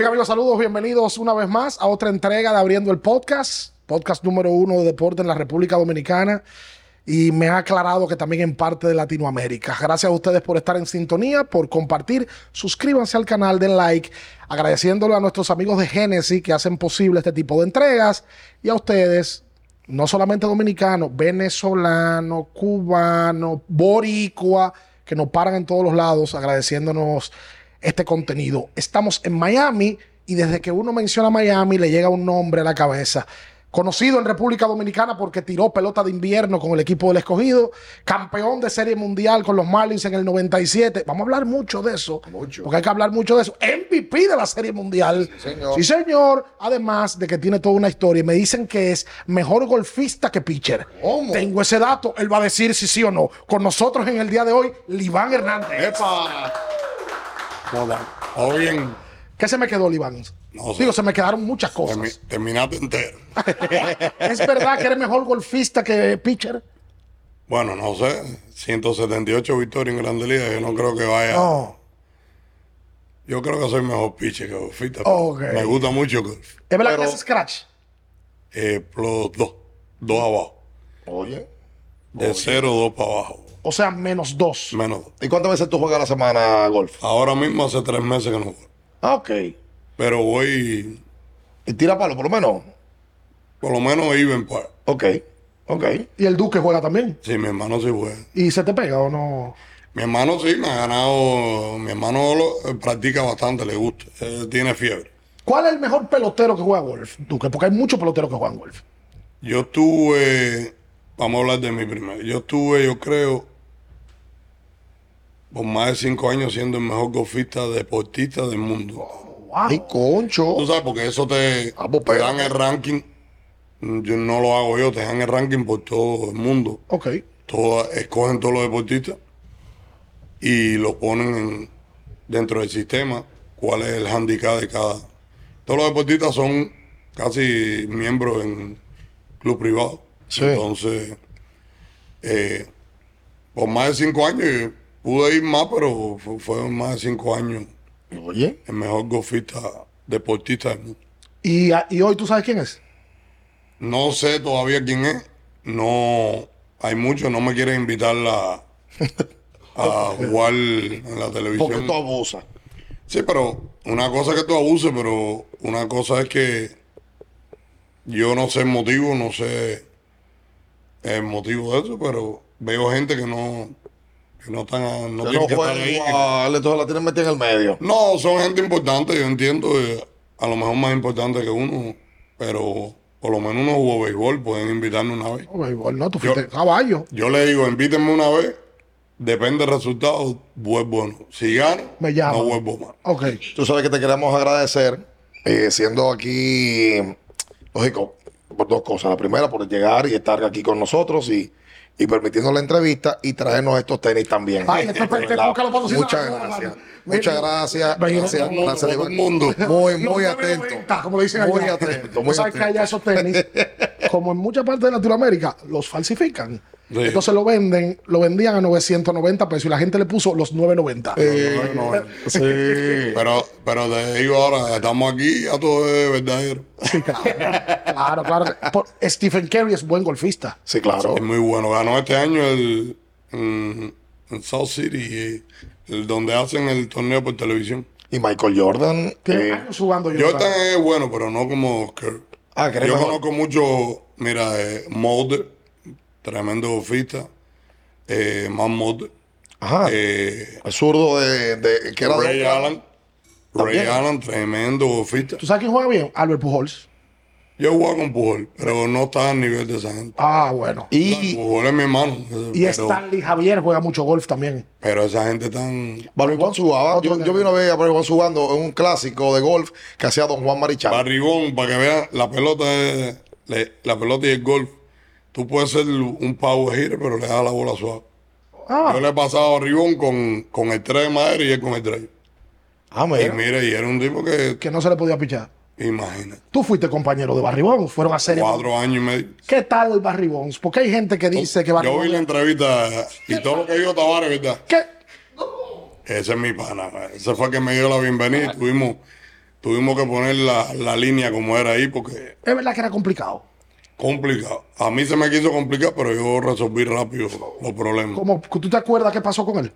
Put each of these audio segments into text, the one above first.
Bien, amigos, saludos, bienvenidos una vez más a otra entrega de Abriendo el Podcast, podcast número uno de deporte en la República Dominicana. Y me ha aclarado que también en parte de Latinoamérica. Gracias a ustedes por estar en sintonía, por compartir. Suscríbanse al canal, den like. Agradeciéndole a nuestros amigos de Genesis que hacen posible este tipo de entregas. Y a ustedes, no solamente dominicanos, venezolanos, cubanos, boricua, que nos paran en todos los lados agradeciéndonos este contenido. Estamos en Miami y desde que uno menciona Miami le llega un nombre a la cabeza. Conocido en República Dominicana porque tiró pelota de invierno con el equipo del escogido, campeón de serie mundial con los Marlins en el 97. Vamos a hablar mucho de eso. Mucho. Porque hay que hablar mucho de eso. MVP de la serie mundial. Sí, señor. Sí, señor. Además de que tiene toda una historia. Me dicen que es mejor golfista que pitcher. ¿Cómo? Tengo ese dato. Él va a decir si sí o no. Con nosotros en el día de hoy, Liván Hernández. ¡Epa! Hola. ¿Todo bien? ¿Qué se me quedó, Liván? No sé. Digo, se me quedaron muchas Termi- cosas. terminaste entero. ¿Es verdad que eres mejor golfista que pitcher? Bueno, no sé. 178 victorias en Grande Liga. Yo no creo que vaya. No. Yo creo que soy mejor pitcher que golfista. Ok. Me gusta mucho golf. ¿Es verdad Pero- que haces scratch? Eh, plus dos. Dos abajo. Oye. De cero, dos para abajo. O sea, menos dos. Menos dos. ¿Y cuántas veces tú juegas a la semana golf? Ahora mismo hace tres meses que no juego. Ah, ok. Pero voy, ¿Y tira palo, por lo menos? por lo menos, even par. Ok. Ok. Y el Duque juega también. Sí, mi hermano sí juega. ¿Y se te pega o no? Mi hermano sí me ha ganado. Mi hermano lo, eh, practica bastante, le gusta. Él tiene fiebre. ¿Cuál es el mejor pelotero que juega golf? Duque, porque hay muchos peloteros que juegan golf. Yo estuve, vamos a hablar de mi primero. Yo estuve, yo creo, por más de cinco años siendo el mejor golfista deportista del mundo. Ay, concho. Tú sabes, porque eso te, Ah, pues, te dan el ranking. Yo no lo hago yo, te dan el ranking por todo el mundo. Ok. Todo, escogen todos los deportistas y lo ponen en- dentro del sistema. ¿Cuál es el handicap de cada? Todos los deportistas son casi miembros en club privado. Sí. Entonces, eh, por más de cinco años, pude ir más, pero fu- fueron más de cinco años Oye. el mejor golfista deportista del mundo. ¿Y, hoy tú sabes quién es? No sé todavía quién es. No, hay muchos, no me quieren invitar a, a jugar en la Porque televisión. tú abusas. Sí, pero una cosa es que tú abuses, pero una cosa es que yo no sé el motivo, no sé el motivo de eso, pero veo gente que no, no están, no Que tienen no que estar juegan ahí. igual, entonces la tienen metida en el medio. No, son gente importante, yo entiendo, eh, a lo mejor más importante que uno, pero por lo menos uno jugó béisbol, pueden invitarme una vez. Oh, béisbol, no, tú fuiste caballo. Yo le digo, invítenme una vez, depende del resultado, vuelvo o no. Si gano, Me llaman. no vuelvo más. Ok. Tú sabes que te queremos agradecer, eh, siendo aquí, lógico, por dos cosas. La primera, por llegar y estar aquí con nosotros y, y permitirnos la entrevista y traernos estos tenis también. Ay, esto es-. Muchas gracias. Muchas gracias. Gracias, ven, gracias, todo el mundo. Muy, muy atento. 990, como dicen Muy allá. atento, muy sabes que atento. allá esos tenis, como en muchas partes de Latinoamérica, los falsifican. Sí. Entonces lo venden, lo vendían a 990 pesos y la gente le puso los 990. Eh, sí. Pero, pero te digo ahora, estamos aquí, a todo es verdadero. Sí, claro. claro, claro. Por- Stephen Curry es buen golfista. Sí, claro. Es muy bueno. Ganó este año el, en, en South City, eh, el, donde hacen el torneo por televisión. Y Michael Jordan. Tiene eh, años jugando Jordan Jordan. es bueno, pero no como Kerr. ah, Yo mejor. conozco mucho, mira, eh, Mulder, tremendo golfista. Eh, Matt Mulder. Ajá. Eh, el zurdo de, de- era de- Ray Allen. Ray. Allen, tremendo golfista. ¿Tú sabes quién juega bien? Albert Pujols. Yo jugaba con Pujol, pero no está al nivel de esa gente. Ah, bueno. Y Pujol es mi hermano. Y pero, Stanley Javier juega mucho golf también. pero esa gente tan... Barry Bonds jugaba. Yo, yo vi una vez a Barry Bonds jugando en un clásico de golf que hacía Don Juan Marichal. Barrigón, para que vean, la pelota es, le- la pelota y el golf. Tú puedes ser un power hitter, pero le das la bola suave. Ah, Yo le he pasado a Barrigón con, con el 3 de madera y él con el 3. Ah, Y mira. mira, y era un tipo que, que no se le podía pichar. Imagina, Tú fuiste compañero de Barry Bonds, fueron a serie. cuatro años y medio. ¿Qué tal el Barry Bonds? Porque hay gente que dice que Barry Yo vi la entrevista y todo lo que dijo Tavares, ¿verdad? ¿Qué? Ese es mi pana. Ese fue el que me dio la bienvenida y tuvimos tuvimos que poner la, la línea como era ahí porque Es verdad que era complicado. complicado. A mí se me quiso complicar, pero yo resolví rápido los problemas. ¿Cómo, ¿Tú te acuerdas qué pasó con él?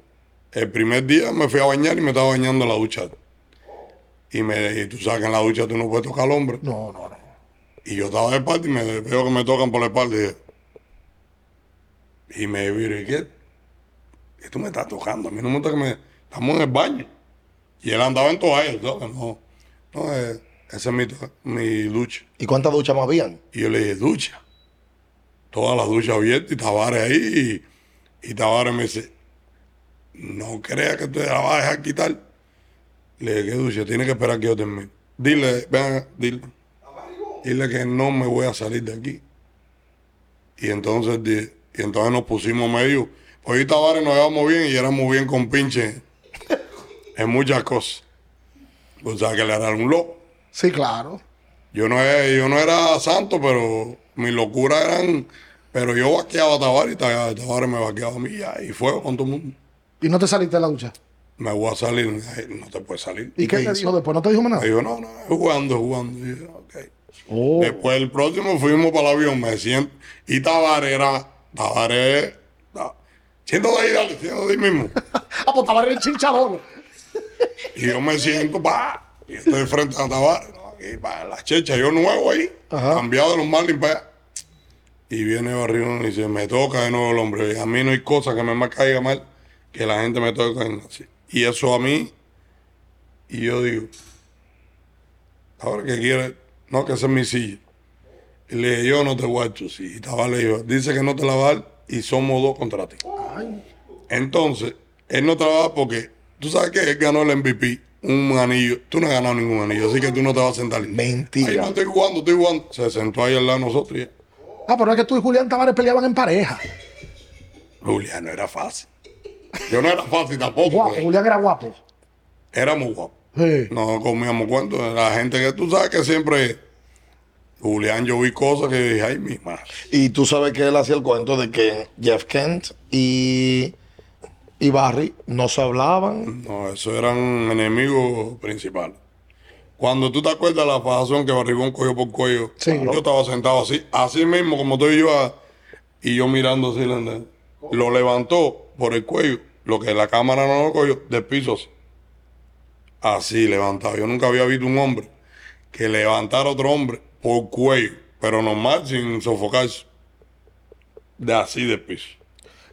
El primer día me fui a bañar y me estaba bañando la ducha. Y, me, y tú sabes que en la ducha tú no puedes tocar al hombre. No, no, no. Y yo estaba de espalda y me veo que me tocan por la espalda. Y, dije- y me viro, ¿y qué? ¿Qué tú me estás tocando? A mí no me gusta que me... Estamos en el baño. Y él andaba en toalla, ¿sabes? No, no, eh, esa es mi, mi ducha. ¿Y cuántas duchas más habían? Y yo le dije, ducha. Todas las duchas abiertas y Tavares ahí. Y, y Tavares me dice, no creas que te la vas a dejar quitar. Le dije, ¿qué ducha? Tiene que esperar que yo termine. Dile, ven, dile. Dile que no me voy a salir de aquí. Y entonces, y entonces nos pusimos medio. Pues ahí Tavares nos llevamos bien y éramos bien con pinche en muchas cosas. O sea, que él era un loco. Sí, claro. Yo no, e- yo no era santo, pero mis locuras eran. Pero yo vaqueaba a Tavares y Tavares me vaqueaba a mí ya, y fuego con todo el mundo. Y no te saliste de la ducha. Me voy a salir, no te puedes salir. ¿Y, qué qué te hizo? dijo después? ¿No te dijo más Me nada? dijo, no, no, es jugando, es jugando. Y yo, ok. Oh. Después el próximo fuimos para el avión, me siento. Y Tavares era. Tavares. ta- Siéntate ahí, dale, siéntate ahí mismo. Ah, pues estaba en el chinchador. Y yo me siento, pa, y estoy frente a Tavares, ¿no? aquí, pa, la checha, yo nuevo ahí, Ajá. cambiado de los Marlins para allá. Y viene Barrigón y dice, me toca de nuevo el hombre. Y a mí no hay cosa que me más caiga mal que la gente me toque así. Y eso a mí, y yo digo, ahora que quiere, no, que esa es mi silla. Y le dije, yo no te voy a echar sí. Y Tavares le dijo, dice que no te la va a dar y somos dos contra ti. Entonces, él no trabaja porque, tú sabes que él ganó el MVP, un anillo. Tú no has ganado ningún anillo, así que tú no te vas a sentar. Mentira. Ay, no estoy jugando, estoy jugando. Se sentó ahí al lado de nosotros y Ah, pero es que tú y Julián Tavares peleaban en pareja. Julián no era fácil. Yo no era fácil tampoco. Guapo. Julián era guapo. Éramos guapos. Sí. No comíamos cuentos. La gente que tú sabes que siempre. Julián, yo vi cosas que dije, ay, mi madre. Y tú sabes que él hacía el cuento de que Jeff Kent y, y Barry no se hablaban. No, esos eran enemigos principales. Cuando tú te acuerdas de la fajazón que Barrigón cogió por cuello, Sí. yo estaba sentado así, así mismo como estoy yo, a- y yo mirando así, la- lo levantó por el cuello, lo que la cámara no lo cogió, del piso así. Así levantado. Yo nunca había visto un hombre que levantara a otro hombre por cuello, pero normal, sin sofocarse. De así del piso.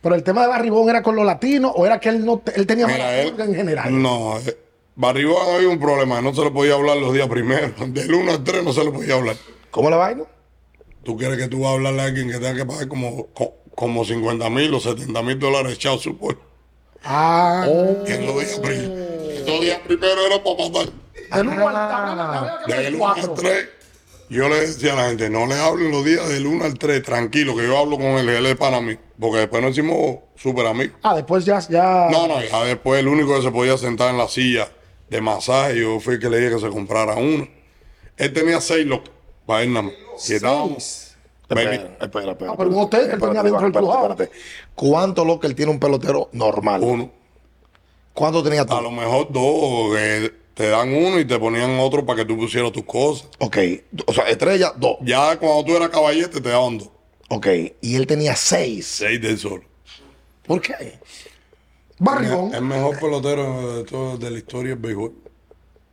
Pero el tema de Barribón era con los latinos o era que él no él tenía Mira, él, en general. No, eh, Barribón había un problema, no se le podía hablar los días primeros. Del 1 al 3 no se le podía hablar. ¿Cómo la vaina? ¿Tú quieres que tú vas a hablarle a alguien que tenga que pagar como, co- como 50 mil o 70 mil dólares chao support? Ah, Y en los días primeros. Los días primeros era para matar. del uno al- Del 1 al 3. Yo le decía a la gente, no le hablen los días del 1 al 3, tranquilo, que yo hablo con él, él es para mí. Porque después nos hicimos súper amigos. Ah, después ya, ya. No, no, ya después el único que se podía sentar en la silla de masaje, yo fui el que le dije que se comprara uno. Él tenía seis locos para él nada más. Y estábamos. Espera, baby, espera, espera. Ah, pero que él tenía dentro del espérate, Plujao. espérate. ¿Cuánto lo que él tiene un pelotero normal? uno. ¿Cuánto tenía tú? A lo mejor dos, que te dan uno y te ponían otro para que tú pusieras tus cosas. Ok, o sea, estrella, dos. Ya cuando tú eras caballete te daban dos. Ok, y él tenía seis. Seis del solo. ¿Por qué? Barribón. El mejor pelotero de, todo, de la historia del béisbol.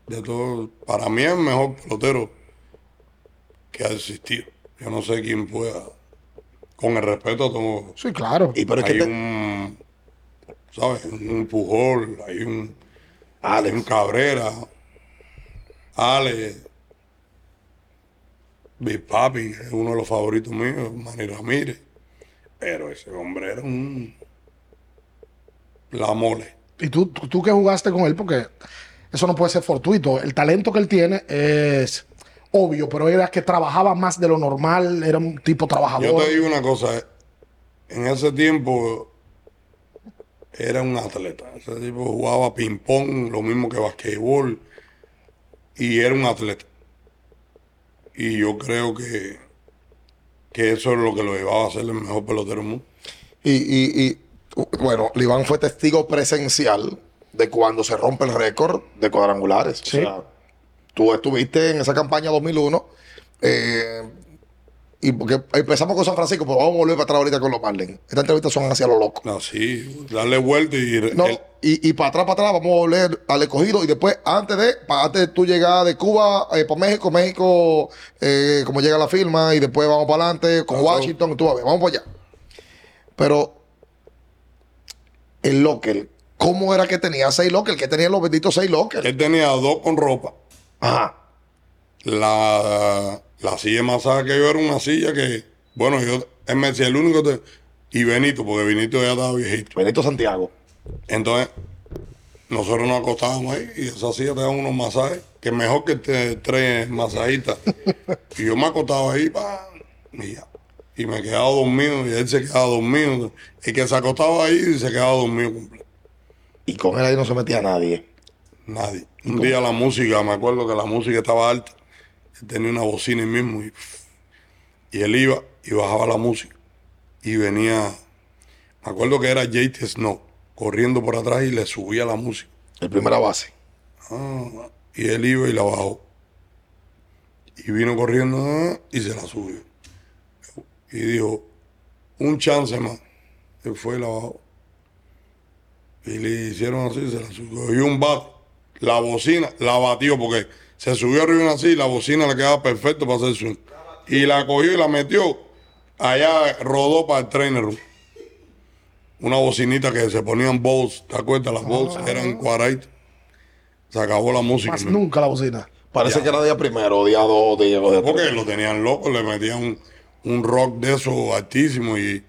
De todo, para mí es el mejor pelotero que ha existido. Yo no sé quién pueda, con el respeto a todo. Sí, claro. Y pero es hay que te- un, ¿sabes? Un Pujol, hay un, Alex. un Cabrera, Ale, Big Papi, que es uno de los favoritos míos, Manny Ramírez. Pero ese hombre era un... La mole. Y tú, tú, tú que jugaste con él, porque eso no puede ser fortuito. El talento que él tiene es obvio, pero era que trabajaba más de lo normal, era un tipo trabajador. Yo te digo una cosa, en ese tiempo era un atleta. Ese tipo jugaba ping-pong, lo mismo que basquetbol, y era un atleta. Y yo creo que, que eso es lo que lo llevaba a ser el mejor pelotero del mundo. Y, y, y, bueno, Liván fue testigo presencial de cuando se rompe el récord de cuadrangulares. Sí. O sea, tú estuviste en esa campaña 2001. eh, y porque empezamos con San Francisco, pero vamos a volver para atrás ahorita con los Marlins. Estas entrevistas son hacia lo loco. Así, darle vuelta y. No, el- y, y para atrás, para atrás, vamos a volver al escogido. Y después, antes de, antes de tú llegar de Cuba eh, para México, México, eh, como llega la firma, y después vamos para adelante con. Washington, tú a ver, vamos para allá. Pero el locker, ¿cómo era que tenía seis lockers? Que tenía los benditos seis lockers. él tenía dos con ropa. Ajá. La, la silla de masaje que yo era una silla que, bueno, yo, él me decía, el único. te- y Benito, porque Benito ya estaba viejito. Benito Santiago. Entonces, nosotros nos acostábamos ahí y esa silla te daban unos masajes, que mejor que te tres masajistas. y yo me acostaba ahí, pa, y ya. Y me quedaba dormido y él se quedaba dormido. Y que se acostaba ahí y se quedaba dormido completo. Y con él ahí no se metía nadie. Nadie. Un día la música, me acuerdo que la música estaba alta. Él tenía una bocina ahí mismo y, y él iba y bajaba la música. Y venía, me acuerdo que era JT Snow, corriendo por atrás y le subía la música. El primera base. Ah, y él iba y la bajó. Y vino corriendo ah, y se la subió. Y dijo, un chance más. Él fue y la bajó. Y le hicieron así, se la subió. Y un bate. La bocina la batió porque se subió arriba así y la bocina le quedaba perfecto para hacer swing. Y la cogió y la metió. Allá rodó para el trainer room. Una bocinita que se ponían balls, ¿te acuerdas? Las balls eran cuadraditas. Se acabó la música. Más nunca la bocina. Parece que era día primero, día dos, día día Porque tres. lo tenían loco, le metían un, un rock de eso altísimo y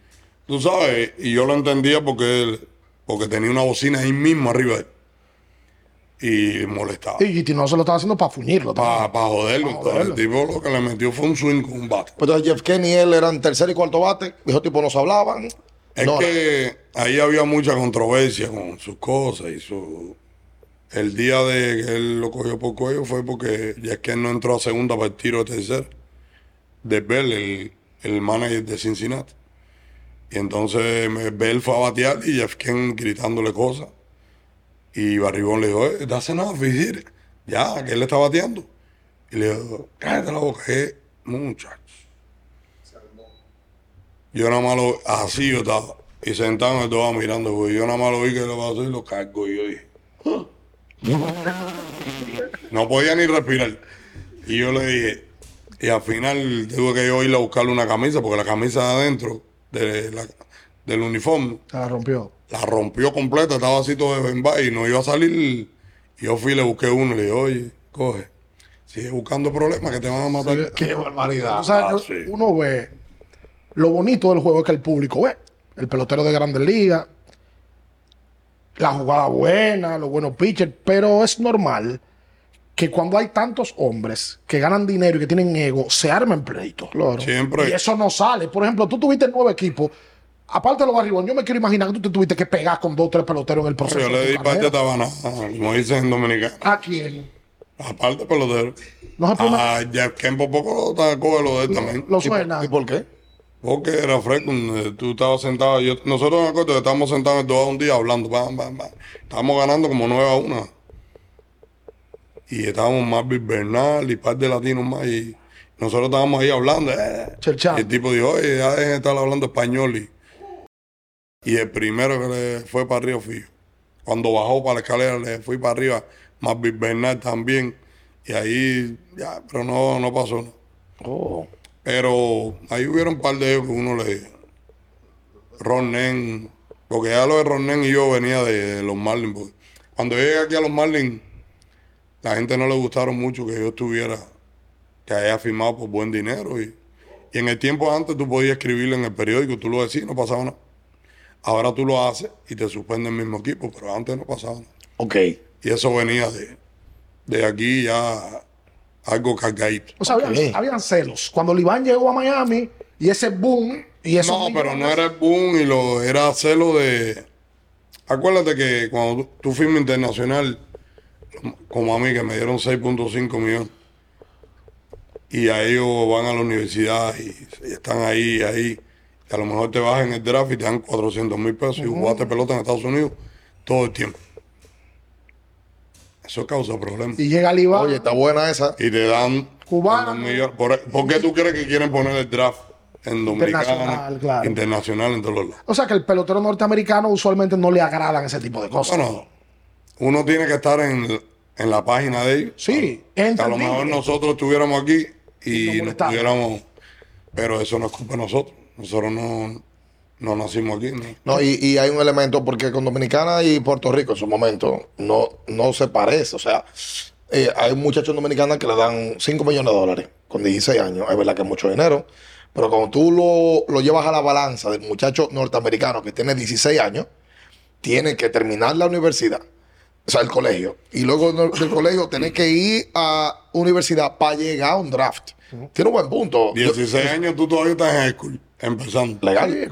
tú sabes, y yo lo entendía porque él, porque tenía una bocina ahí mismo arriba de él. Y molestaba. Y no se lo estaba haciendo para fuñirlo. Para joderlo. Pa' Entonces, joderlo. el tipo lo que le metió fue un swing con un bate. Pues entonces Jeff Kenny y él eran tercer y cuarto bate. Esos tipos no se hablaban. Es No, que ahí había mucha controversia con sus cosas y su... El día de que él lo cogió por cuello fue porque que él no entró a segunda para el tiro de tercera. De Bell, el, el manager de Cincinnati. Y entonces Bell fue a batear y Jeff Ken gritándole cosas. Y Barrigón le dijo, eh, that's enough, it". Ya, que él está bateando. Y le dijo, cállate la boca, eh, muchacho. Yo nada más lo, así yo estaba. Y sentado en el dogado mirando, porque yo nada más lo vi que lo pasó y lo cargo. Y yo dije, no podía ni respirar. Y yo le dije, y al final tuve que yo ir a buscarle una camisa, porque la camisa de adentro de la- del uniforme Se la rompió. La rompió completa, estaba así todo de y no iba a salir. Y yo fui le busqué uno y le dije, oye, coge, sigue buscando problemas que te van a matar. Qué barbaridad. Tú sabes, Ah, sí. uno ve lo bonito del juego es que el público ve. El pelotero de grandes ligas, la jugada buena, los buenos pitchers, pero es normal que cuando hay tantos hombres que ganan dinero y que tienen ego, se armen pleitos. Claro. Siempre. Y eso no sale. Por ejemplo, tú tuviste nueve equipos. Aparte de los barribón, yo me quiero imaginar que tú te tuviste que pegar con dos o tres peloteros en el proceso. Yo le di parte de carrera. tabana, como dicen en dominicano. ¿A quién? Aparte pelotero. No se puede- A Jeff Kemp por poco lo coge lo de él también. Lo ¿Y por, suena. y por qué? Porque era fresco, eh, tú estabas sentado, yo, nosotros me acuerdo que estábamos sentados dogado un día hablando, bam, bam, bam. estábamos ganando como 9 a 1. Y estábamos Marvin Bernal y par de latinos más y nosotros estábamos ahí hablando. eh. Y el tipo dijo, oye, ya dejen de estar hablando español. Y, y el primero que le fue para arriba fui yo. Cuando bajó para la escalera le fui para arriba, Marvin Bernal también. Y ahí, ya, pero no, no pasó nada. Oh. Pero ahí hubieron un par de ellos que uno le. Ronen. Porque ya lo de Ronen y yo venía de, de los Marlins. porque Cuando yo llegué aquí a los Marlins, la gente no le gustaron mucho que yo estuviera, que haya firmado por buen dinero. Y, y en el tiempo antes tú podías escribirle en el periódico, tú lo decías, no pasaba nada. Ahora tú lo haces y te suspende el mismo equipo, pero antes no pasaba nada. Ok. Y eso venía de, de aquí ya algo cargadito. O sea, habían, celos. Cuando Liván llegó a Miami y ese boom y eso. No, pero no era el boom y lo era hacerlo de. Acuérdate que cuando tú, tú firmas internacional, como a mí, que me dieron 6.5 millones, y a ellos van a la universidad y, y están ahí, ahí, y a lo mejor te vas en el draft y te dan 400 mil pesos y jugaste pelota en Estados Unidos todo el tiempo. Eso causa problemas. Y llega el IVA. Oye, está buena esa. Y te dan millón. ¿Por, por qué tú crees que quieren poner el draft en Dominicana, Internacional, claro. internacional en todos los lados? O sea que el pelotero norteamericano usualmente no le agradan ese tipo de cosas. Bueno, uno tiene que estar en, en la página de ellos. Sí, Que a lo mejor nosotros estuviéramos aquí y Nos nos pudiéramos. Pero eso no es culpa de nosotros. Nosotros no, no nacimos aquí. ¿no? No, y, y hay un elemento, porque con Dominicana y Puerto Rico en su momento no, no se parece. O sea, eh, hay muchachos dominicanos que le dan 5 millones de dólares con 16 años. Es verdad que es mucho dinero. Pero cuando tú lo, lo llevas a la balanza del muchacho norteamericano que tiene 16 años, tiene que terminar la universidad, o sea, el colegio. Y luego del colegio tener que ir a universidad para llegar a un draft. Tiene un buen punto. Yo- 16 años tú todavía estás en high school, empezando. legal. Es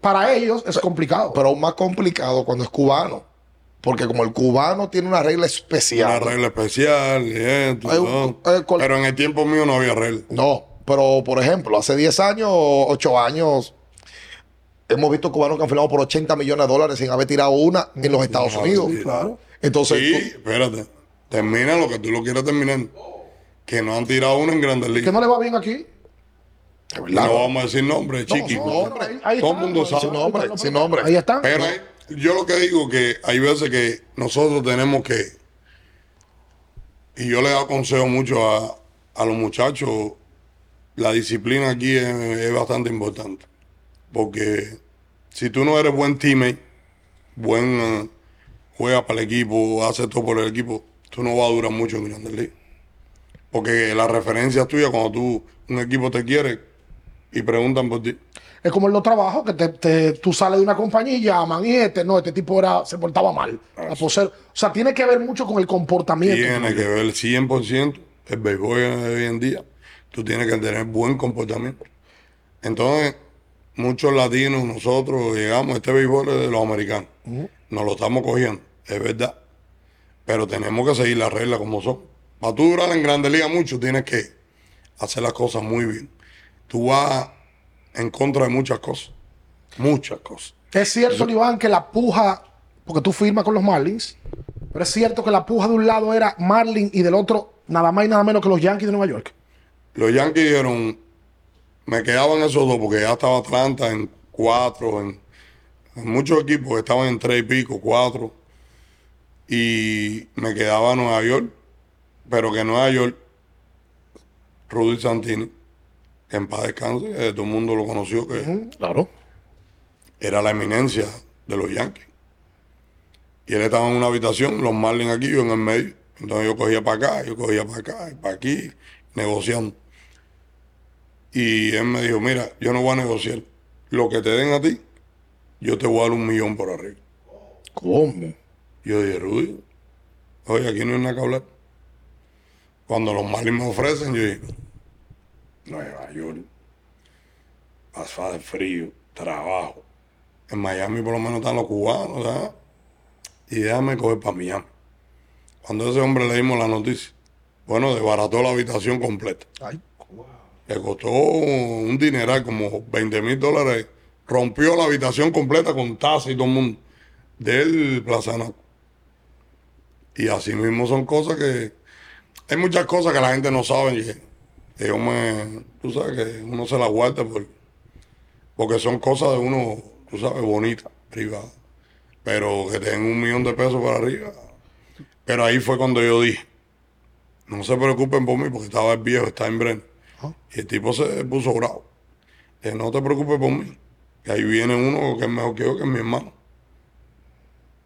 Para ellos es complicado. pero aún más complicado cuando es cubano. Porque como el cubano tiene una regla Una especial. regla especial y esto, Hay un- eh, Pero en el tiempo mío no había regla. No, pero por ejemplo, hace 10 años, 8 años, hemos visto cubanos que han firmado por 80 millones de dólares sin haber tirado una en los Estados Unidos. sí, claro. Entonces, Sí, espérate. Termina lo que tú lo quieras terminar. Que no han tirado uno en Grandes que Ligas. no le va bien aquí. es No vamos a decir nombre, chiqui. no, ¿no? pero ahí- ahí Todo el mundo sabe. sin nombre, sin nombre. Ahí están. Pero yo lo que digo que hay veces que nosotros tenemos que, y yo le aconsejo mucho a, a los muchachos, la disciplina aquí es, es bastante importante. Porque si tú no eres buen teammate, buen eh, juega para el equipo, hace todo por el equipo, tú no vas a durar mucho en Grandes Ligas. Porque la referencia tuya cuando tú, un equipo te quiere y preguntan por ti. Es como en los trabajos, que te, te- tú sales de una compañía y llaman, y este, no, este tipo era, se portaba mal. A poseer- o sea, tiene que ver mucho con el comportamiento. Tiene que ver 100% el béisbol de hoy en día. Tú tienes que tener buen comportamiento. Entonces, muchos latinos, nosotros llegamos, este béisbol es de los americanos. Nos lo estamos cogiendo, es verdad. Pero tenemos que seguir las reglas como son. Para tú durar en Grande Liga mucho, tienes que hacer las cosas muy bien. Tú vas en contra de muchas cosas. Muchas cosas. Es cierto, Iván, que la puja, porque tú firmas con los Marlins, pero es cierto que la puja de un lado era Marlin y del otro nada más y nada menos que los Yankees de Nueva York. Los Yankees dijeron, me quedaban esos dos porque ya estaba Atlanta en cuatro, en, en muchos equipos estaban en tres y pico, cuatro. Y me quedaba Nueva York, pero que Nueva York, Rudy Santini, que en paz descanse, todo el mundo lo conoció, que Claro. era la eminencia de los Yankees. Y él estaba en una habitación, los Marlins aquí, yo en el medio. Entonces yo cogía para acá, yo cogía para acá, para aquí, negociando. Y él me dijo, mira, yo no voy a negociar. Lo que te den a ti, yo te voy a dar un millón por arriba. ¿Cómo? Yo dije, Rudy, oye, aquí no hay nada que hablar. Cuando los Marlins me ofrecen, yo digo, Nueva York, pasada de frío, trabajo. En Miami por lo menos están los cubanos, ¿sabes? Y déjame coger para Miami. Cuando a ese hombre le dimos la noticia, bueno, desbarató la habitación completa. Ay, Le costó un dineral, como 20 mil dólares. Rompió la habitación completa con taza y todo el mundo. Del Plaza Naco. Y así mismo son cosas que... Hay muchas cosas que la gente no sabe y yo me... Tú sabes que uno se las guarda por, porque son cosas de uno, tú sabes, bonitas, privadas. Pero que te den un millón de pesos para arriba. Pero ahí fue cuando yo dije, no se preocupen por mí porque estaba el viejo, está en Y el tipo se puso bravo. Que no te preocupes por mí. Que ahí viene uno que es mejor que yo, que es mi hermano.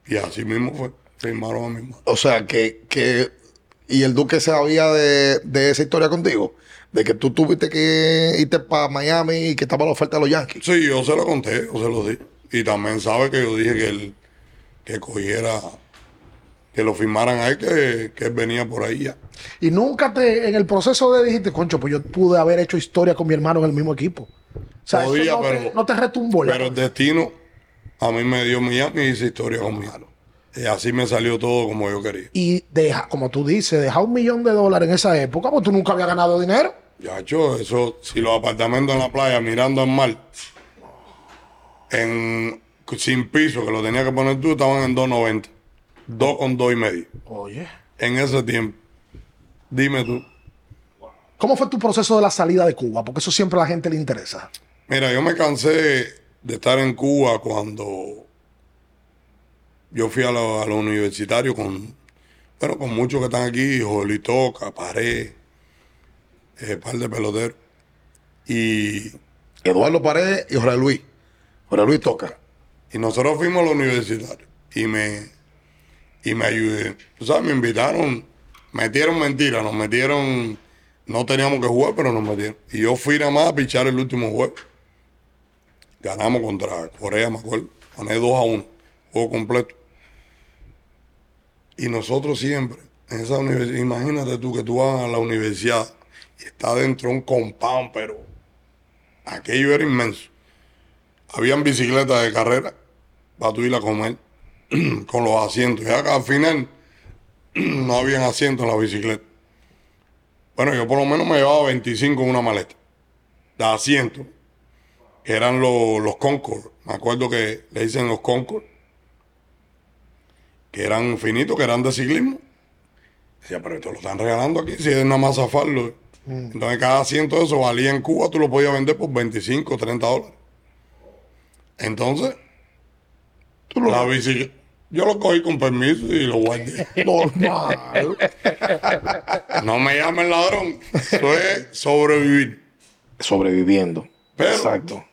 Y así mismo fue. Firmaron a mi hermano. O sea, que, que y el Duque sabía de, de esa historia contigo, de que tú tuviste que irte para Miami y que estaba la oferta de los Yankees. Sí, yo se lo conté, yo se lo dije. Y también sabe que yo dije que él que cogiera, que lo firmaran a él, que, que él venía por ahí ya. Y nunca te, en el proceso de dijiste, concho, pues yo pude haber hecho historia con mi hermano en el mismo equipo. O sea, Podía, no, te, pero- no te retumbó. Pero el destino a mí me dio Miami y hice historia conmigo. Y así me salió todo como yo quería. y deja, como tú dices, deja un millón de dólares en esa época, pues tú nunca habías ganado dinero. Ya, hecho, eso, si los apartamentos en la playa mirando al mar, en, sin piso, que lo tenía que poner tú, estaban en 2.90. dos con dos y medio. Oye. En ese tiempo. Dime tú. ¿Cómo fue tu proceso de la salida de Cuba? Porque eso siempre a la gente le interesa. Mira, yo me cansé de estar en Cuba cuando yo fui a lo, a lo universitario con, bueno, con muchos que están aquí, Jolito, Caparé, eh, par de peloteros. Y, Eduardo Paredes y Jorge Luis. Jorge Luis toca. y nosotros fuimos a lo universitario y me, y me ayudé. Tú sabes, me invitaron, metieron mentiras, nos metieron, no teníamos que jugar, pero nos metieron. Y yo fui nada más a pichar el último juego. Ganamos contra Corea, me acuerdo. Gané 2 a 1, juego completo. Y nosotros siempre, en esa universidad, imagínate tú que tú vas a la universidad y está dentro de un compound, pero aquello era inmenso. Habían bicicletas de carrera para tú ir a comer con los asientos. Ya al final no habían asientos en la bicicleta. Bueno, yo por lo menos me llevaba 25 en una maleta de asientos, que eran los, los Concord. Me acuerdo que le dicen los Concord, que eran finitos, que eran de ciclismo. Decía, pero esto lo están regalando aquí, si es nada más zafarlo. Entonces cada asiento de eso valía en Cuba, tú lo podías vender por 25, 30 dólares. Entonces, la bicicleta, yo lo cogí con permiso y lo guardé. Normal. No me llamen ladrón, eso es sobrevivir. Sobreviviendo. Pero- Exacto.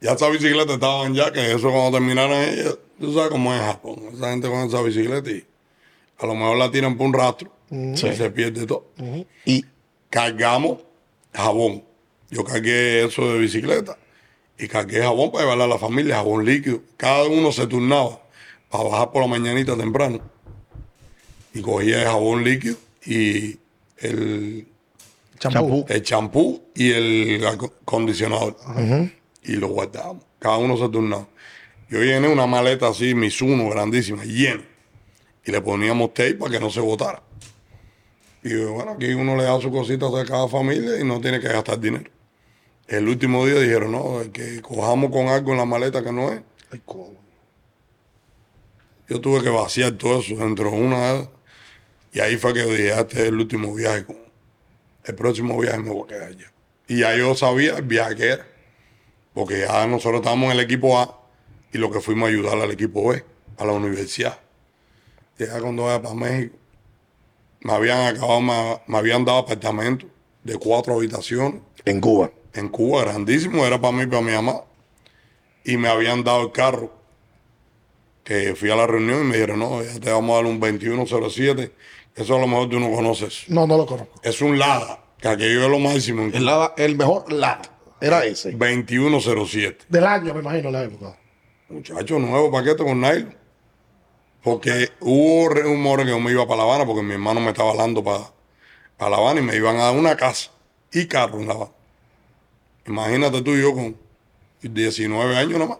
Ya esa bicicleta estaban ya, que eso cuando terminaron ellas, tú sabes cómo es Japón. Esa gente con esa bicicleta y a lo mejor la tiran por un rastro y se pierde todo. Y Cargamos jabón. Yo cargué eso de bicicleta y cargué jabón para llevarle a la familia, jabón líquido. Cada uno se turnaba para bajar por la mañanita temprano. Y cogía el jabón líquido y el Champú. el champú y el aco- acondicionador. Y lo guardamos. Cada uno se turnaba. Yo llené una maleta así, Mizuno, grandísima, llena. Y le poníamos tape para que no se botara. Y yo, bueno, aquí uno le da sus cositas a cada familia y no tiene que gastar dinero. El último día dijeron, no, que cojamos con algo en la maleta que no es. Ay, co- Yo tuve que vaciar todo eso dentro de una. esas. Y ahí fue que yo dije, este es el último viaje. con- El próximo viaje me voy a quedar allá. Y ya yo sabía el viaje que era. Porque ya nosotros estábamos en el equipo A y lo que fuimos a ayudar al equipo B, a la universidad. Ya cuando vaya para México, me habían acabado, me, me habían dado apartamentos de cuatro habitaciones en Cuba. en Cuba, grandísimo, era para mí y para mi mamá. Y me habían dado el carro, que fui a la reunión y me dijeron, no, ya te vamos a dar un 2107, eso a lo mejor tú no conoces. No, no lo conozco. Es un Lada, que aquello es lo máximo, El, lada- el mejor lado era ese. 2107. Del año, me imagino, la época. Muchacho, nuevo paquete con nylon. Porque hubo rumores que yo me iba para La Habana porque mi hermano me estaba hablando para, para La Habana y me iban a dar una casa y carro en La Habana. Imagínate tú y yo con 19 años nada más.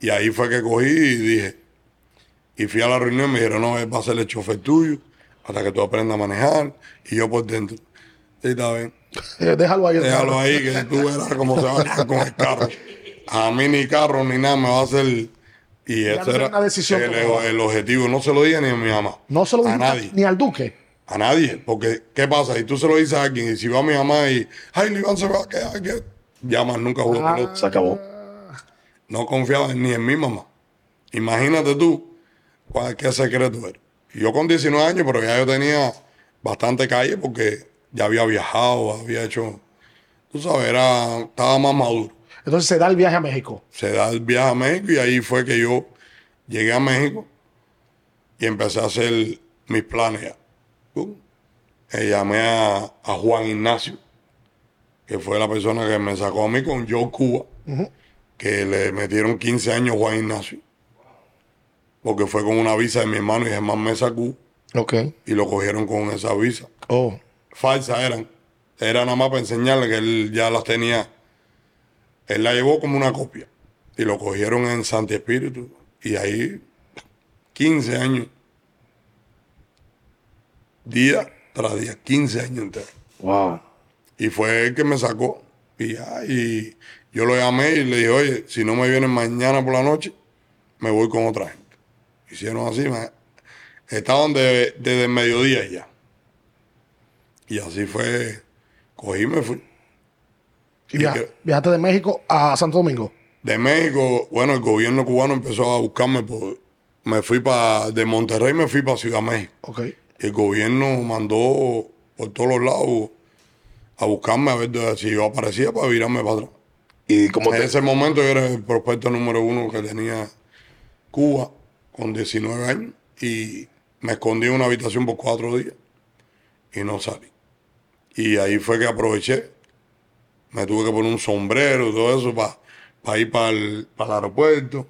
Y ahí fue que cogí y dije, y fui a la reunión y me dijeron, no, él va a ser el chofer tuyo hasta que tú aprendas a manejar. Y yo por dentro, sí, está bien. Eh, déjalo ahí. Déjalo ahí, que tú verás cómo se va a quedar con el carro. A mí ni carro ni nada me va a hacer. Y no ese era una decisión el, objetivo. No se lo dije ni a mi mamá. No se lo a dijiste nadie. ni al duque. A nadie. Porque, ¿qué pasa? Si tú se lo dices a alguien y si va a mi mamá y, ay, Iván se va a quedar, que ya más nunca jugó Ah. pelota. Se acabó. No confiaba ni en mi mamá. Imagínate tú cuál, qué secreto era. Y yo con 19 años, pero ya yo tenía bastante calle porque ya había viajado, había hecho, tú sabes, era, estaba más maduro. Entonces se da el viaje a México. Se da el viaje a México y ahí fue que yo llegué a México y empecé a hacer mis planes ya. Eh, llamé a, a Juan Ignacio, que fue la persona que me sacó a mí con Joe Cuba, que le metieron 15 años a Juan Ignacio, porque fue con una visa de mi hermano y Germán me sacó Ok. y lo cogieron con esa visa. Oh. Falsas eran. Era nada más para enseñarle que él ya las tenía. Él la llevó como una copia. Y lo cogieron en Santi Espíritu. Y ahí, 15 años. Día tras día, 15 años enteros. Wow. Y fue él que me sacó. Y ya, y yo lo llamé y le dije, oye, si no me vienen mañana por la noche, me voy con otra gente. Hicieron así, me- estaban de- desde el mediodía ya. Y así fue, cogí y me fui. Y que- viajaste de México a Santo Domingo. De México, bueno, el gobierno cubano empezó a buscarme, por, me fui para, de Monterrey me fui para Ciudad México. Ok. El gobierno mandó por todos los lados a buscarme a ver si yo aparecía para virarme para atrás. Y como En te, ese momento yo era el prospecto número uno que tenía Cuba con 19 años y me escondí en una habitación por cuatro días y no salí. Y ahí fue que aproveché. Me tuve que poner un sombrero y todo eso para ir para el, para el aeropuerto.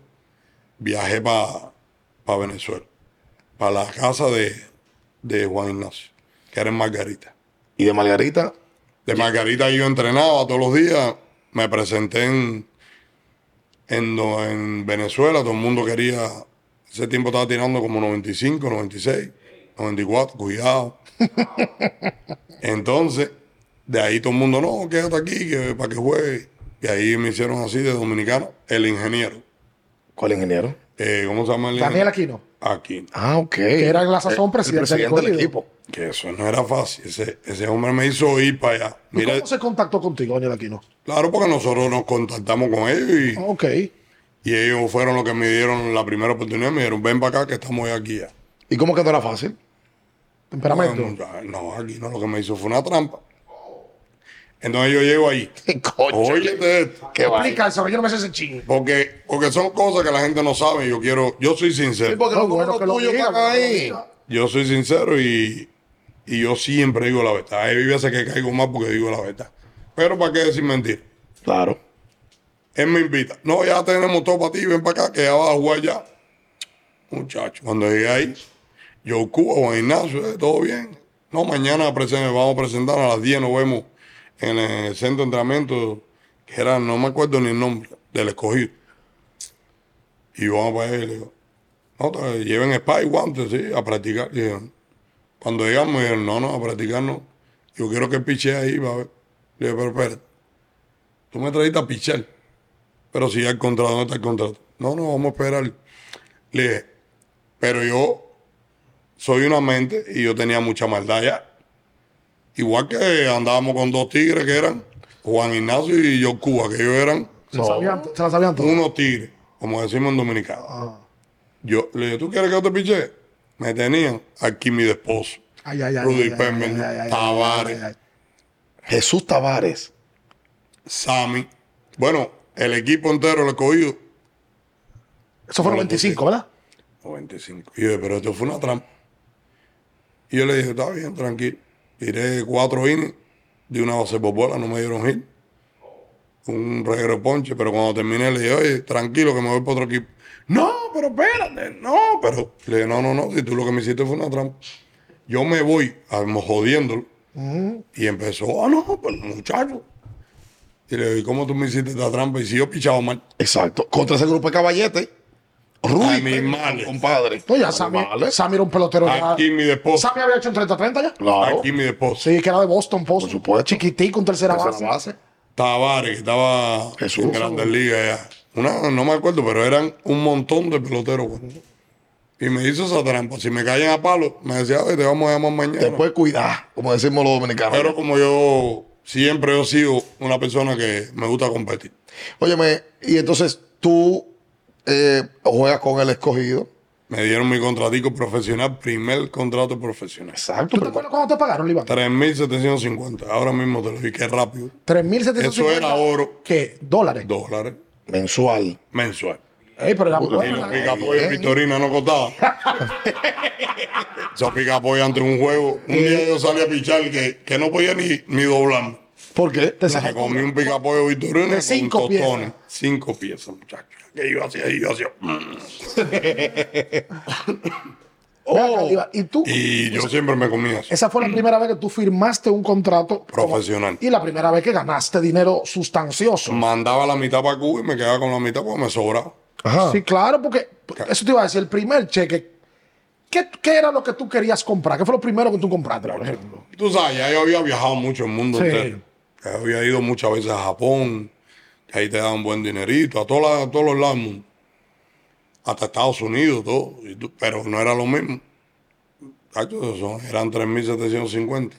Viajé para Venezuela, para la casa de, de Juan Ignacio, que era en Margarita. y de Margarita, De Margarita yo entrenaba todos los días. Me presenté en, en, en Venezuela. Todo el mundo quería. Ese tiempo estaba tirando como 95, 96, 94. Cuidado. Entonces, de ahí todo el mundo, no, quédate aquí que, para que juegue. Y ahí me hicieron así de dominicano. El ingeniero. ¿cuál ingeniero? Eh, ¿Cómo se llama el Daniel ingeniero? Aquino. Aquí. Ah, ok. Que era en la sazón El- presidente el presidente del equipo. Que eso no era fácil. Ese, ese hombre me hizo ir para allá. ¿Y cómo se contactó contigo, Daniel Aquino? claro, porque nosotros nos contactamos con ellos y. Ok. Y ellos fueron los que me dieron la primera oportunidad. Me dijeron, ven para acá que estamos aquí ya. ¿Y cómo que no era fácil? Temperamento. Bueno, no, aquí no, lo que me hizo fue una trampa. Entonces yo llego ahí. Coño, Óyete esto. qué. Explica eso, que yo no me sé ese ching. Porque, porque son cosas que la gente no sabe. y Yo quiero, yo soy sincero. Sí, porque No, bueno, que diga, ahí. Yo soy sincero y, y yo siempre digo la verdad. Hay veces que caigo más porque digo la verdad. Pero ¿para qué decir mentira? Claro. Él me invita. No, ya tenemos todo para ti, ven para acá, que ya vas a jugar ya. Muchacho, cuando llegué ahí, yo Cuba, Juan Ignacio, eh, todo bien. No, mañana vamos a presentar a las 10, nos vemos en el centro de entrenamiento, que era, no me acuerdo ni el nombre, del escogido. Y vamos para allá y le digo, no, te lleven spa y guantes, sí, a practicar. Y cuando llegamos, me dijeron, no, no, a practicar no. Yo quiero que piche ahí, va a ver. Le dije, pero espérate, tú me trajiste a pichar. Pero si ya el contrato, ¿dónde está el contrato? No, no, vamos a esperar. Le dije, pero yo soy una mente y yo tenía mucha maldad ya. Igual que andábamos con dos tigres que eran Juan Ignacio y yo Cuba, que ellos eran Se, sabían, se la sabían todo. unos tigres, como decimos en dominicano. Ah. Yo le dije, ¿tú quieres que yo te piche? Me tenían aquí mi esposo, Ay, ay, ay. Rudy ay, ay, Permen, ay, ay, ay, Tavares. ay, ay. Jesús Tavares. Sammy. Bueno, el equipo entero lo he cogido. Eso fue No lo 95, ¿verdad? 95. Y yo dije, pero esto fue una trampa. Y yo le dije, está bien, tranquilo. Tiré cuatro innings de una base por bola, no me dieron hit. Un reguero de ponche, pero cuando terminé le dije, oye, tranquilo que me voy para otro equipo. No, pero espérate, no, pero. Le dije, no, no, no, si tú lo que me hiciste fue una trampa. Yo me voy, a- jodiéndolo. Y empezó, ah, no, pero muchacho. Y le dije, ¿cómo tú me hiciste esta trampa? Y si yo pichaba mal. Exacto. Contra ese grupo de caballetes. Rudy. Animales. Compadre. No, ya Sammy, Animales. Sammy era un pelotero. ya. Aquí mi esposa. Sammy había hecho un 30-30 ya. Claro. Aquí mi esposa. Sí, que era de Boston Post. Por supuesto. Chiquitico, un tercera Tercera base. base. Tavares, que estaba Jesús. en Grandes Ligas ya. Una, no me acuerdo, pero eran un montón de peloteros. güey. Y me hizo esa trampa. Si me caían a palo, me decía, "Oye, te vamos a llamar mañana. Después cuidar, como decimos los dominicanos. pero como yo siempre he sido una persona que me gusta competir. Óyeme, y entonces tú eh, juegas con el escogido. Me dieron mi contratico profesional, primer contrato profesional. Exacto. ¿Tú te acuerdas cuándo te pagaron, Liván? 3.750. Ahora mismo te lo dije, qué rápido. 3.750. Eso era oro. ¿Qué? ¿Dólares? Dólares mensual. mensual. Ey, pero era Uy, Y los ¿eh? picapollos de Victorina no costaban. Esos picapollos entre un juego. Un día yo salí a pichar que, que no podía ni, ni doblarme. ¿Por qué? Te Me sacó- comí un picapollo Victorina De con cinco tostones. piezas. Cinco piezas, muchachos. Que yo hacía y yo hacía. Liván, Y tú, Y yo siempre me comía eso. esa fue la primera vez que tú firmaste un contrato como- Profesional. y la primera vez que ganaste dinero sustancioso. Mandaba la mitad para Cuba y me quedaba con la mitad porque me sobraba. Ajá. Sí, claro, porque eso te iba a decir, el primer cheque, ¿qué, qué era lo que tú querías comprar? ¿Qué fue lo primero que tú compraste, por ejemplo? Tú sabes, ya yo había viajado mucho el mundo Sí. entero. Ya había ido muchas veces a Japón, que ahí te daban buen dinerito, a, todos los lados mundo. hasta Estados Unidos, todo. y tú- pero no era lo mismo. Eso eran 3.750.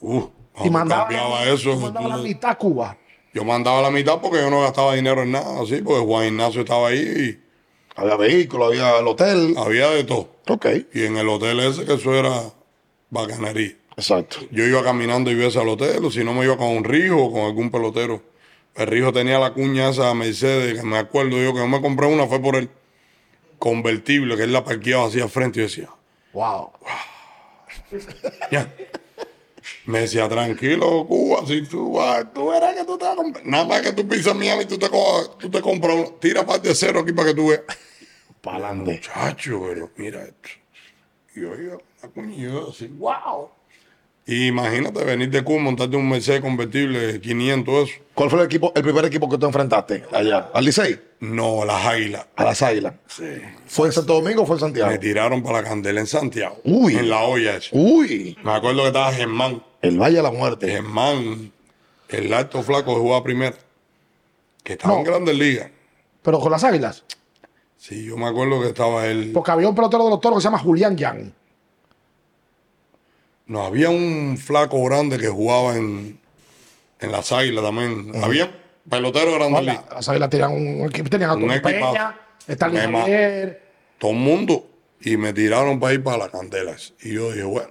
Uf, Y mandaba, cambiaba eso. y mandaba la mitad a Cuba. yo mandaba la mitad porque yo no gastaba dinero en nada, así, porque Juan Ignacio estaba ahí Había vehículos, había el hotel. y había de todo. Ok, Y en el hotel ese, que eso era bacanería. Exacto. Yo iba caminando y veces al hotel, o si no me iba con un rijo o con algún pelotero. El rijo tenía la cuña esa Mercedes, que me acuerdo yo que yo me compré una, fue por el convertible, que él la parqueaba así al frente y yo decía, Wow. ya. Me decía, tranquilo, Cuba, si tú vas, tú verás que tú te vas a comprar. Nada más que tú pisas Miami, tú te, tú te compras, uno. tira parte de cero aquí para que tú veas. Para adelante. Muchacho, pero mira esto. Y yo iba, la cuña, yo así, wow. Y imagínate venir de Cuba, montarte un Mercedes convertible 500, eso. ¿Cuál fue el equipo, el primer equipo que tú enfrentaste allá? ¿Al Licey? No, las águilas. A las Águilas. Sí. ¿Fue en Santo Domingo o fue en Santiago? Me tiraron para la candela en Santiago. Uy. En la olla esa. Uy, Me acuerdo que estaba Germán. el Valle de la Muerte. Germán, el alto flaco que jugaba primero. Que estaba No. en grandes ligas. Pero con las águilas. Sí, yo me acuerdo que estaba él. Porque había un pelotero de los toros que se llama Julián Yang. No, había un flaco grande que jugaba en, en las águilas también. Había peloteros de grandes. Las águilas tenían un equipo, tenían a Un. Peña, Stanley todo el mundo y me tiraron para ir para la candela. Y yo dije, bueno.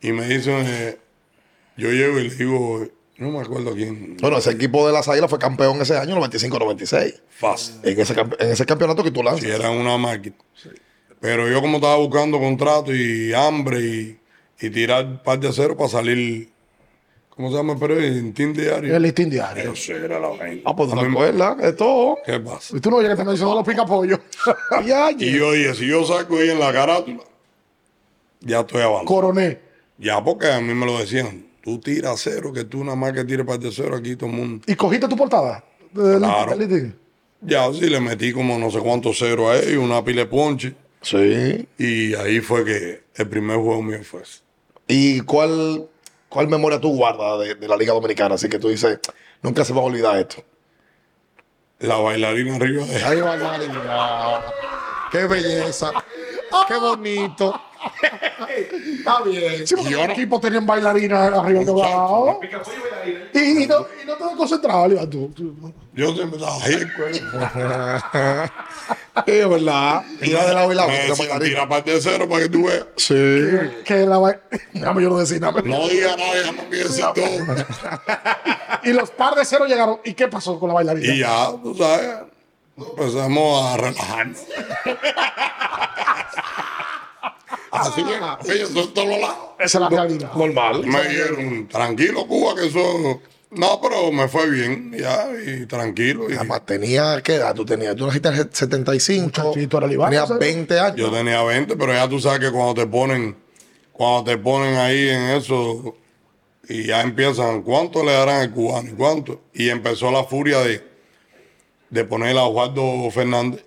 Y me dicen, eh, yo llego y le digo, no me acuerdo quién, Bueno, ese equipo de las Águilas fue campeón ese año, 95-96. fácil, En ese, en ese campeonato que tú si lanzas. era una máquina. Pero yo como estaba buscando contrato y hambre y, y tirar par de cero para salir, ¿cómo se llama el periódico? Team Diario. El listín diario. Eso era la vaina. Ah, pues no te acuerdas de todo. ¿Qué pasa? Y tú no oyes que te mencionó los picapollos. Ya, Y yo dije, si yo saco ahí en la carátula, ya estoy abajo. Coroné. Ya, porque a mí me lo decían. Tú tiras cero, que tú nada más que tires para de cero aquí todo el mundo. ¿Y cogiste tu portada? Claro. Ya, sí, le metí como no sé cuántos ceros a ellos, una pila de ponche. Sí. Y ahí fue que el primer juego mío fue ese. ¿Y cuál, cuál memoria tú guardas de, de la Liga Dominicana? Así que tú dices, nunca se va a olvidar esto. La bailarina arriba de Ay, Margarita. Qué belleza. Qué bonito. Está bien. Sí, porque Y los equipos tenían bailarinas arriba y abajo. Y, y no, y no te concentrabas, Iván, tú. tú. Yo siempre estaba ahí, pues. Es verdad. Tira de lado y lado. Me tira decían, Margarita. tira parte de cero para que tú veas. Sí. Que la ba- Déjame yo no decir nada. No diga nada, déjame que decir todo. Y los par de cero llegaron. ¿Y qué pasó con la bailarina? Y ya, tú sabes, empezamos a relajarnos. Así que, ellos son todos los lados. Esa es la realidad. Normal. Me dijeron, tranquilo, Cuba, que eso. No, pero me fue bien, ya, y tranquilo. Y Además, tenía, ¿qué edad tú tenías? Tú naciste en el 75. Muchachito, era Libán, Tenías ¿sabes? 20 años. yo tenía 20, pero ya tú sabes que cuando te ponen, cuando te ponen ahí en eso, y ya empiezan, ¿cuánto le darán al cubano? ¿Y cuánto? Y empezó la furia de, de poner a Osvaldo Fernández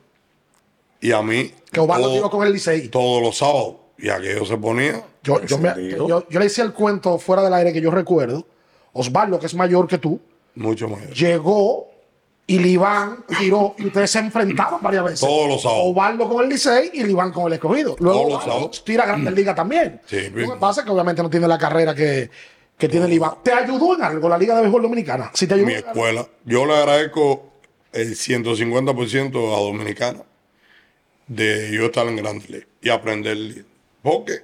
y a mí. Que Osvaldo todo- iba con el Licey. todos los sábados. Y aquello se ponía. Yo, yo, me- yo, yo le hice el cuento fuera del aire que yo recuerdo. Osvaldo, que es mayor que tú, Mucho más. llegó y Libán tiró y ustedes se enfrentaron varias veces. Todos los sábados. Osvaldo con el Licey y Libán con el escogido. Luego Todos los Osvaldo sábados. tira Grandes Ligas también. Sí, Lo que pasa es que obviamente no tiene la carrera que, que tiene Libán. ¿Te ayudó en algo la Liga de Béisbol Dominicana? Si te ayudó Mi escuela. Yo le agradezco el 150% a Dominicana de yo estar en Grandes Ligas y aprender. Porque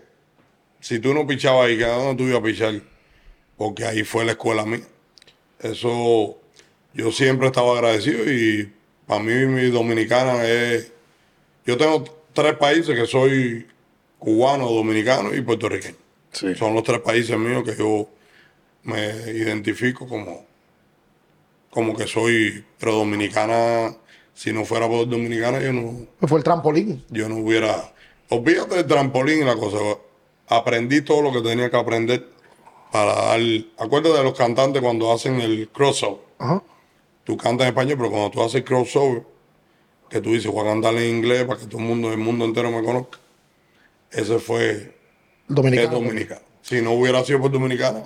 si tú no pichabas ahí, ¿a dónde tú ibas a pichar? Porque ahí fue la escuela mía. Eso yo siempre estaba agradecido y para mí mi dominicana es... Yo tengo tres países que soy cubano, dominicano y puertorriqueño. Sí. Son los tres países míos que yo me identifico como, como que soy, pero dominicana, si no fuera por dominicana, yo no, Fue el trampolín. yo no hubiera, olvídate del trampolín y la cosa, aprendí todo lo que tenía que aprender para dar, acuérdate de los cantantes cuando hacen el crossover, Ajá. tú cantas en español, pero cuando tú haces crossover, que tú dices, voy a cantar en inglés para que todo el mundo, el mundo entero me conozca, ese fue El dominicano. dominicano. Si no hubiera sido por dominicana.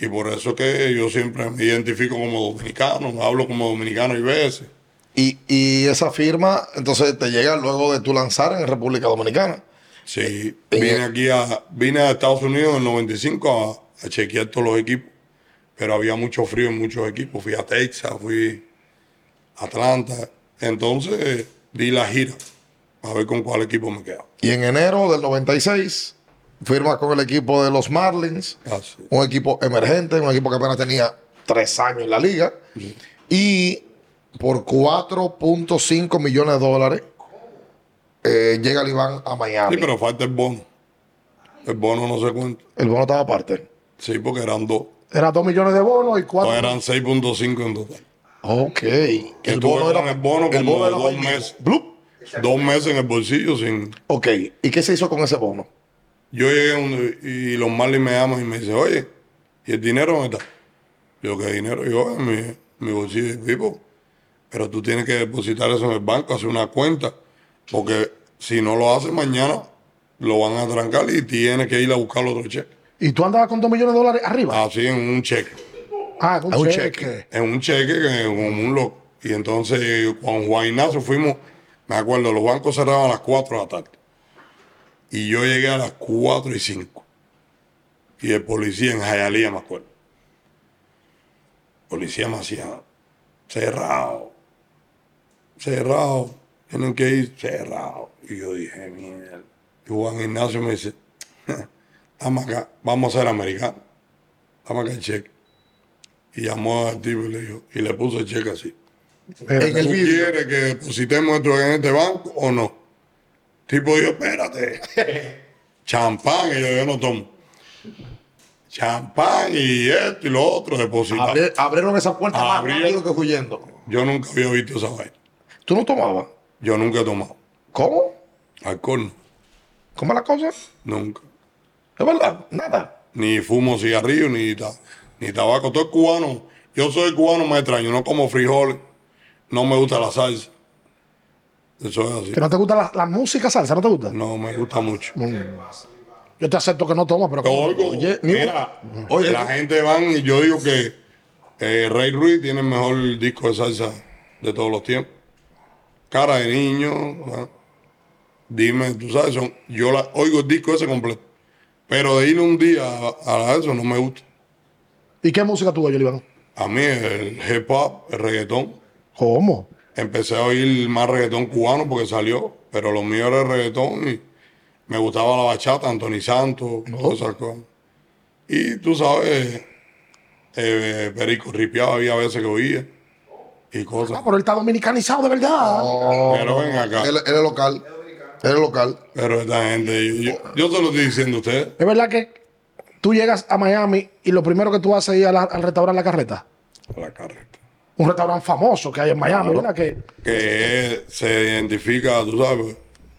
Y por eso que yo siempre me identifico como dominicano, hablo como dominicano y veces. Y, y esa firma, entonces te llega luego de tu lanzar en República Dominicana. Sí, En vine aquí a, vine a Estados Unidos en el 95 a, a chequear todos los equipos, pero había mucho frío en muchos equipos. Fui a Texas, fui a Atlanta. Entonces di la gira a ver con cuál equipo me quedaba. Y en enero del 96 firmas con el equipo de los Marlins, Así. un equipo emergente, un equipo que apenas tenía tres años en la liga. Y por 4.5 millones de dólares eh, llega el Iván a Miami. Sí, pero falta el bono. El bono no se cuenta. El bono estaba aparte. Sí, porque eran dos. Era 2 millones de bonos y O 4. eran 6.5 en total. Ok. El Estuve con el bono el como bono era dos meses. Blup. Dos meses en el bolsillo sin... Ok. ¿Y qué se hizo con ese bono? Yo llegué un- y los Marlins me llaman y me dicen, oye, ¿y el dinero dónde está? Yo, ¿qué dinero? Yo, en mi, mi bolsillo. Tipo, pero tú tienes que depositar eso en el banco, hacer una cuenta, porque si no lo haces mañana, lo van a trancar y tienes que ir a buscar otro cheque. Y tú andabas con 2 millones de dólares arriba. Así en un cheque. Ah, con a un cheque. cheque. En un cheque que- como un loco. Y entonces con Juan Ignacio fuimos, me acuerdo, los bancos cerraban a las 4 de la tarde. Y yo llegué a las 4 y 5. Y el policía en Jayalía, me acuerdo. Policía me hacía cerrado, cerrado, tienen que ir cerrado. Y yo dije, mierda. Y Juan Ignacio me dice, vamos acá, vamos a ser americanos. Dame acá el cheque. Y llamó al tipo y le dijo, y le puso el cheque así. El ¿Tú quieres que depositemos esto en este banco o no? Tipo dijo, espérate. Champán, y yo, yo no tomo. Champán y esto y lo otro, depositado. Abri- abrieron esa puerta más rápido que huyendo. Yo nunca había visto esa vaina. ¿Tú no tomabas? Yo nunca he tomado. ¿Cómo? Alcohol. ¿Cómo es la cosa? nunca. ¿Es verdad? Nada. Ni fumo cigarrillo, ni, ta- ni tabaco. Todo es cubano. Yo soy cubano, me extraño. No como frijoles. No me gusta la salsa. Eso es así. ¿Que no te gusta la, la música salsa? ¿No te gusta? No me gusta mucho. Yo te acepto que no tomas, pero... Oigo, Oye, ni- mira, oye, la gente van y yo digo que eh, Rey Ruiz tiene el mejor disco de salsa de todos los tiempos. Cara de niño, ¿no? dime, tú sabes, son- yo la, oigo el disco ese completo. Pero de ir un día a, a eso no me gusta. ¿Y qué música tú oyes, Iván? A mí el hip hop, el reggaetón, ¿Cómo? empecé a oír más reggaetón cubano porque salió, pero lo mío era el reggaetón y me gustaba la bachata, Anthony Santos, todas esas cosas. Y tú sabes, eh, Perico Ripiado había veces que oía y cosas. Ah, pero él está dominicanizado de verdad. Pero ven acá, Él, él es local. Él es local. pero esta gente, yo, yo, yo se lo estoy diciendo a ustedes, Es verdad que tú llegas a Miami y lo primero que tú haces es ir la- al restaurante La Carreta. la carreta. Un restaurante famoso que hay en Miami, ¿verdad? Que, Que se identifica, tú sabes,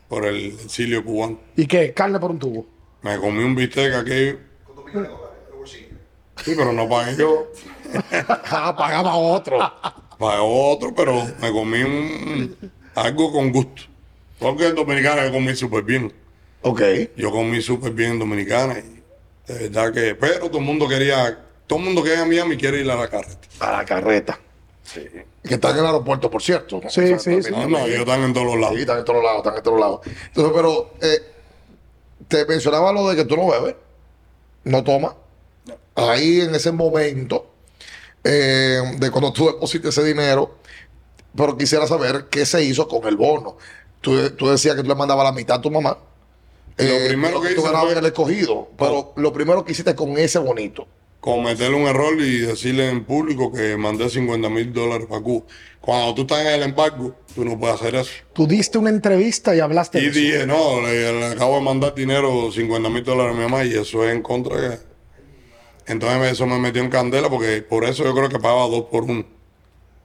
por el exilio cubano. ¿Y qué? Carne por un tubo. Me comí un bistec aquello. Sí, pero no pagué yo. Ah, pagaba otro. Para otro, pero me comí un- algo con gusto. Porque en Dominicana yo comí súper bien. Ok. Yo comí súper bien en Dominicana. Y de verdad que, pero todo el mundo quería, todo el mundo que llega a Miami quiere ir a la carreta. A la carreta. Que está en el aeropuerto, por cierto. Sí, sí, sí. No, no, ellos están en todos los Sí, lados. están en todos lados, están en todos lados. Entonces, pero eh, te mencionaba lo de que tú no bebes, no tomas. Ahí en ese momento, eh, de cuando tú depositas ese dinero, pero quisiera saber qué se hizo con el bono. Tú, tú decías que tú le mandabas la mitad a tu mamá. Eh, primero que tú hice ganabas fue- en el escogido, pero lo primero que hiciste con ese bonito. Cometerle un error y decirle en público que mandé 50 mil dólares para Cuba. Cuando tú estás en el embargo, tú no puedes hacer eso. Tú diste una entrevista y hablaste Y de eso. dije, no, le, le acabo de mandar dinero, 50 mil dólares a mi mamá, y eso es en contra de... Entonces eso me metió en candela, porque por eso yo creo que pagaba dos por uno.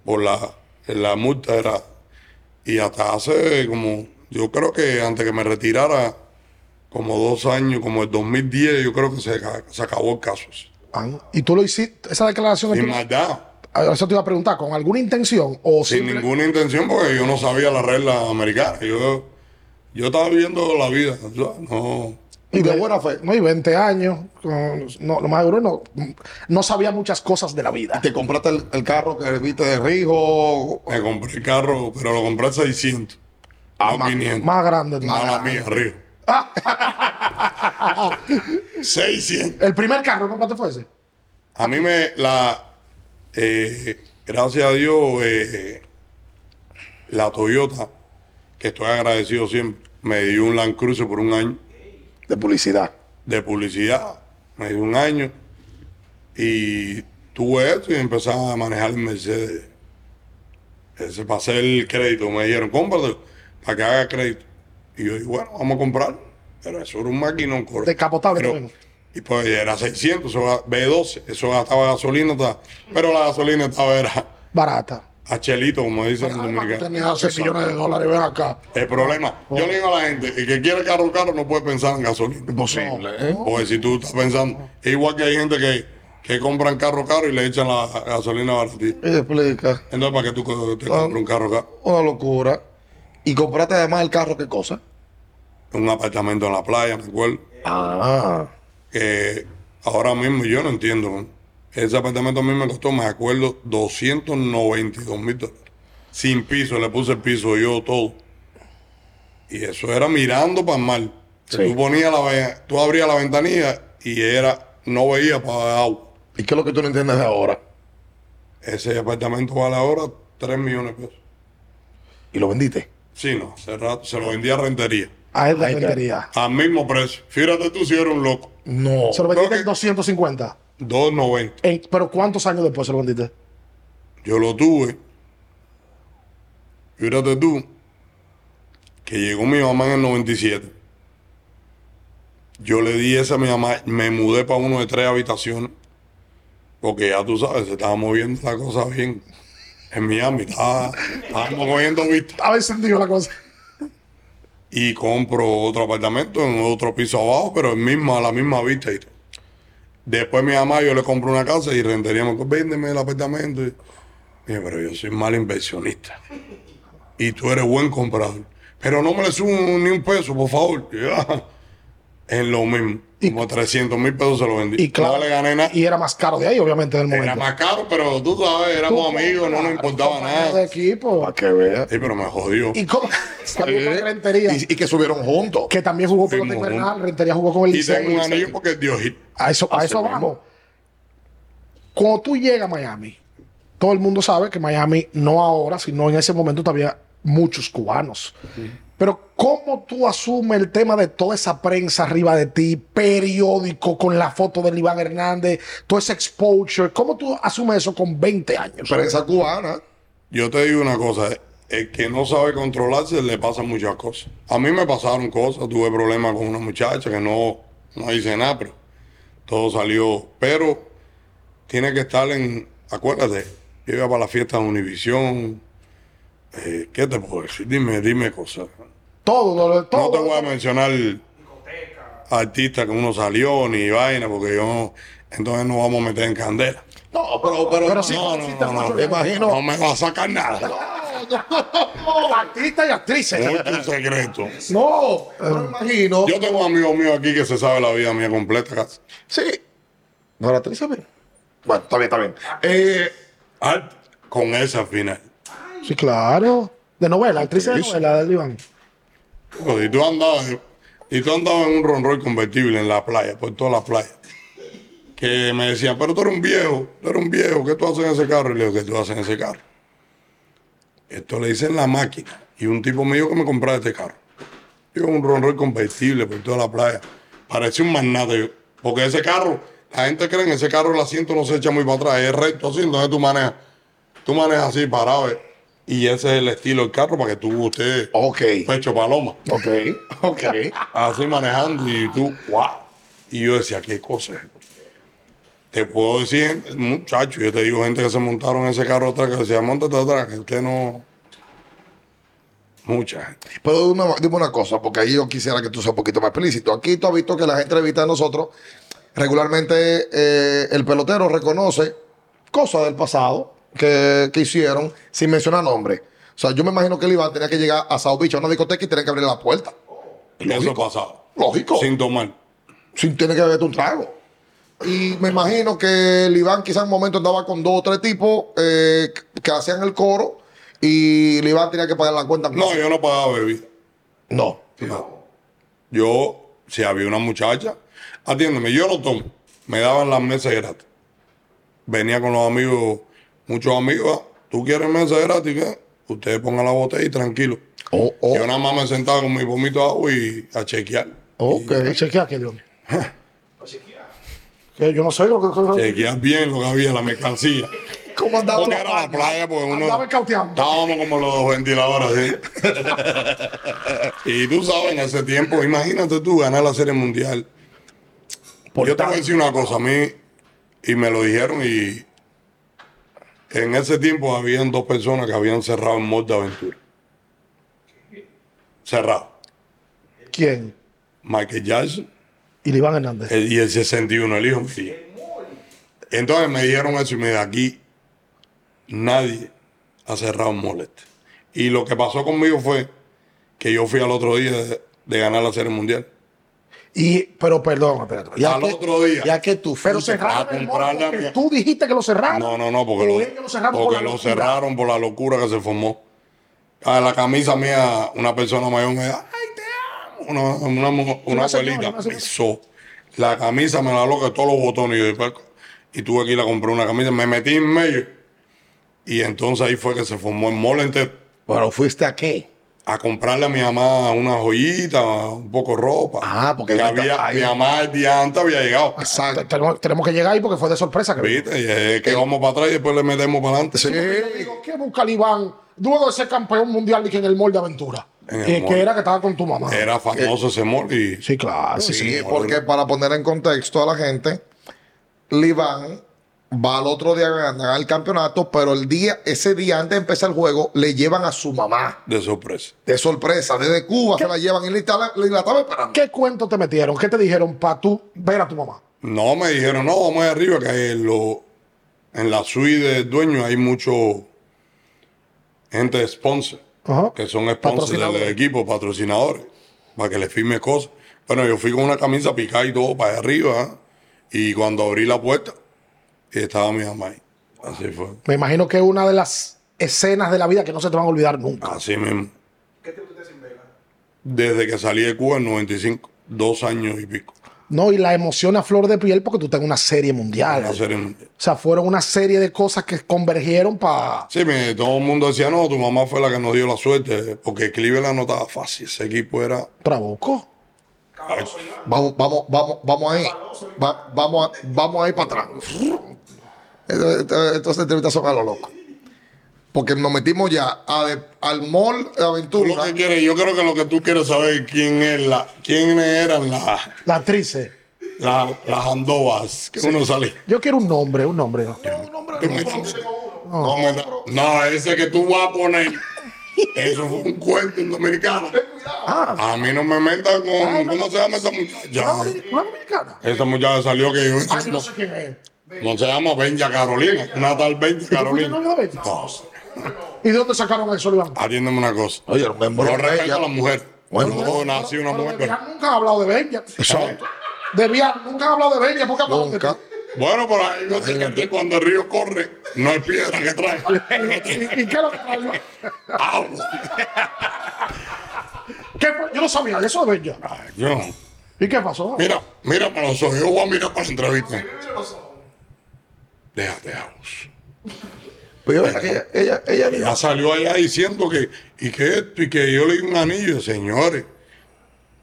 Por la, la multa era... Y hasta hace como... Yo creo que antes que me retirara, como dos años, como el 2010, yo creo que se, se acabó el caso. Ah, Y tú lo hiciste, esa declaración. Sin tú- maldad, Ah, Eso te iba a preguntar, ¿con alguna intención o sin simple- ninguna intención, porque yo no sabía la regla americana. Yo, yo estaba viviendo la vida, ¿sabes? no... Y de buena fe. No, y 20 años. no, lo más seguro no, no sabía muchas cosas de la vida. Te compraste el, el carro que viste de Rijo. Me compré el carro, pero lo compré a 600. Ah, no más- 500. Más grande. Mala mía, Río. 600. El primer carro. ¿Cuánto fue ese? A mí me la. eh, gracias a Dios, eh, la Toyota, que estoy agradecido siempre, me dio un Land Cruiser por un año De publicidad. de publicidad. Me dio un año. Y tuve eso y empecé a manejar el Mercedes. Ese para hacer el crédito. Me dijeron, cómpralo para que haga crédito. Y yo dije, bueno, vamos a comprarlo. Pero eso era un maquinón. corre. Descapotable Pero-. Y pues era 600, eso ga- B12, eso gastaba gasolina, pero la gasolina estaba era Barata. A chelito, como dicen tú Dominicana. tenías 6 millones de dólares, ven acá. El problema, yo le digo a la gente, el que quiere carro caro no puede pensar en gasolina. Imposible, ¿eh? Porque si tú estás pensando, igual que hay gente que, que compran carro caro y le echan la gasolina baratita. Explica. Entonces, ¿para qué tú te compras un carro caro? Una locura. Y compraste además el carro, ¿qué cosa? Un apartamento en la playa, me acuerdo. Ah. que ahora mismo yo no entiendo. Ese apartamento a mí me costó, me acuerdo, 292 mil dólares. Sin piso, le puse el piso yo todo. Y eso era mirando para el mar. Sí. Tú ponías la, ve- tú abrías la ventanilla y era, no veía para agua. ¿Y qué es lo que tú no entiendes de ahora? Ese apartamento vale ahora 3 millones de pesos. ¿Y lo vendiste? Sí, no, hace rato se lo vendía a rentería. A él de rentería. Al mismo precio. Fíjate tú si eres un loco. No. Se lo vendiste en que- 250. 2.90. En- pero ¿cuántos años después se lo vendiste? Yo lo tuve. Fíjate tú, que llegó mi mamá en el 97. Yo le di esa a mi mamá, me mudé para uno de tres habitaciones, porque ya tú sabes, se estaba moviendo la cosa bien. En Miami, estaba, estábamos cogiendo vista. Estaba encendido la cosa. Y compro otro apartamento en otro piso abajo, pero en misma, a la misma vista y todo. Después mi mamá, yo le compro una casa y renteríamos, véndeme el apartamento. Pero yo soy mal inversionista. Y tú eres buen comprador. Pero no me le subo ni un peso, por favor. Es lo mismo. Como 300 mil pesos se lo vendí. Y claro, no le gané nada. y era más caro de ahí, obviamente, en el Era momento. más caro, pero tú sabes, éramos amigos, no nos importaba Compañero de nada. equipo. Para que veas. Sí, pero me jodió. Y cómo con rentería. Y, y que subieron juntos. que también jugó pelota Fuimos invernal. Rentería jugó con el Y Licey. tengo un anillo porque es Dios. A eso, a eso vamos. Cuando tú llegas a Miami, todo el mundo sabe que Miami, no ahora, sino en ese momento, todavía muchos cubanos. Pero ¿cómo tú asumes el tema de toda esa prensa arriba de ti, periódico con la foto de Iván Hernández, todo ese exposure? ¿Cómo tú asumes eso con 20 años? Prensa cubana. Yo te digo una cosa, el que no sabe controlarse le pasan muchas cosas. A mí me pasaron cosas, tuve problemas con una muchacha que no, no hice nada, pero todo salió. Pero tiene que estar en, acuérdate, yo iba para la fiesta de Univisión. eh, ¿Qué te puedo decir? Dime, dime cosas. Todo, todo. No te voy a mencionar artistas que uno salió ni vaina, porque yo entonces no vamos a meter en candela. No, pero, pero, Pero sí, No, no, no, no, me imagino. No me va a sacar nada. Artistas y actrices. Mucho secreto. No, pero me imagino. Yo tengo un amigo mío aquí que se sabe la vida mía completa casi. Sí. No la actriz. Bueno, está bien, está bien. Eh, Art con esa final. Sí, claro. De novela, actriz de novela del Iván. Pues, y tú andabas, y tú andabas en un Rolls Royce convertible en la playa, por toda la playa. Que me decían, pero tú eres un viejo, tú eres un viejo, ¿qué tú haces en ese carro? Y le digo, ¿qué tú haces en ese carro? Esto le hice en la máquina. Y un tipo me dijo que me comprara este carro. Yo un Rolls Royce convertible por toda la playa. Parecía un magnate. Porque ese carro, la gente cree en ese carro el asiento no se echa muy para atrás, es recto así, entonces tú manejas. Tú manejas así parado. eh. Y ese es el estilo del carro para que tú estés ok. pecho paloma. Ok. Ok. Así manejando y tú, wow. Y yo decía, ¿qué cosa es? Te puedo decir, muchacho, yo te digo gente que se montaron en ese carro atrás, que decía, montate atrás, que usted no... Mucha gente. Pero dime, dime una cosa, porque ahí yo quisiera que tú seas un poquito más explícito. Aquí tú has visto que las entrevistas de nosotros, regularmente eh, el pelotero reconoce cosas del pasado que, que hicieron sin mencionar nombre. O sea, yo me imagino que el Iván tenía que llegar a South Beach a una discoteca y tenía que abrir la puerta. Eso pasaba. Lógico. sin tomar. sin tener que beberte un trago. Y me imagino que el Iván quizás en un momento andaba con dos o tres tipos eh, que hacían el coro y el Iván tenía que pagar la cuenta. No, yo no pagaba bebida. no. No. Yo, si había una muchacha, atiéndeme, yo no tomo. Me daban las mesas gratis. Venía con los amigos, muchos amigos. ¿Tú quieres mesa gratis? ¿Qué? Ustedes pongan la botella y tranquilo. Oh, oh, Yo nada más me sentaba con mi pomito de agua y a chequear. ok. Chequea que Dios mío. Que yo no sé lo que. Chequear bien lo que había, la mercancía. ¿Cómo andaba Porque la era la playa, porque uno. Estábamos como los ventiladores, ¿sí? y tú sabes, en ese tiempo, imagínate tú ganar la Serie Mundial. Por Yo te voy a decir una cosa, a mí, y me lo dijeron, y en ese tiempo habían dos personas que habían cerrado el mod de aventura. Cerrado. ¿Quién? Michael Jackson Y Iván Hernández. el- y el 61, el hijo mío. Entonces me dijeron eso y me dijeron, aquí nadie ha cerrado un moleste. Y lo que pasó conmigo fue que yo fui al otro día de, de ganar la Serie Mundial. Y, pero perdón, espérate. Ya al que- otro día. Ya que tú Pero cerraron a el mall porque tú dijiste que lo cerraron. No, no, no, porque, lo, cerraron por porque la lo locura. cerraron por la locura que se formó. A la camisa mía, una persona mayor me dijo, ay, te amo. Una, una, una abuelita pisó. La camisa me la loca todos los botones. Y, yo, después- y tuve que ir a comprar una camisa. Me metí en medio. Y entonces ahí fue que se formó el mall entero. Pero fuiste a qué? A comprarle a mi mamá una joyita, un poco de ropa. Ah, porque Que había, ahí- mi mamá el día antes había llegado. Exacto. Tenemos, tenemos que llegar ahí porque fue de sorpresa. Que ¿Viste? Y es que vamos para atrás y después le metemos para adelante. Sí. Digo, ¿qué busca el Iván luego de ser campeón mundial y que en el mall de aventura? Que, que era que estaba con tu mamá. Era famoso ese mall y Sí, claro. Sí, Sí, porque para poner en contexto a la gente, Liván va al otro día a ganar el campeonato, pero el día, ese día antes de empezar el juego, le llevan a su mamá de sorpresa. de sorpresa. Desde Cuba se la llevan y la, estaba- la estaba esperando. ¿Qué cuento te metieron? ¿Qué te dijeron para tú ver a tu mamá? No, me dijeron, no, vamos allá arriba, que en, lo, en la suite del dueño hay mucho gente de sponsor, Ajá. que son sponsors del equipo, patrocinadores, para que le firme cosas. Bueno, yo fui con una camisa picada y todo para allá arriba, ¿ah? y cuando abrí la puerta, estaba mi mamá ahí. Así fue, Me imagino que es una de las escenas de la vida que no se te van a olvidar nunca. así mismo. Desde que salí de Cuba en 95, dos años y pico. No, y la emoción a flor de piel porque tú estás en una serie mundial. La serie mundial. O sea, fueron una serie de cosas que convergieron para. Sí, me- todo el mundo decía, no, tu mamá fue la que nos dio la suerte, porque Cleveland no estaba fácil, ese equipo era... Trabuco. Vamos, vamos, vamos, vamos ahí. Va- vamos, a- vamos ahí para atrás. Estas entrevistas son a lo loco. Porque nos metimos ya a- al mall de Tú lo aventura. que quieres, yo creo que lo que tú quieres saber es quién es la, quiénes eran las La actriz. eh. la, las andovas que uno sale. Yo quiero un nombre, un nombre. ¿no? No, me da- no, ese que tú vas a poner, eso fue un cuento en dominicano. A mí no me metan con, ¿cómo se llama esa muchacha? Una dominicana. Esa muchacha salió que yo, Ay, no sé quién es. No se llama Benja Carolina, una tal Benja Carolina. Benja? No, ¿Y de dónde sacaron eso, Iván? atiéndeme una cosa. Oye, Yo de respeto ella- a la mujer. Bueno, yo nací una Pero mujer, pero... Nunca han hablado de Benja. Exacto. De Bian nunca han hablado de Benja. ¿Por qué Nunca. Bueno, pero hay veces que cuando el río corre, no hay piedra que trae. ¿Y, y qué es lo que trae? Yo no sabía eso de Benja. Ay, yo- ¿Y qué pasó? Mira, mira para los ojos. Yo voy a mirar para la entrevista. Déjate, Agus. Pero yo, ella, ella, ella, salió allá diciendo que, y que esto, y que yo le di un anillo, señores.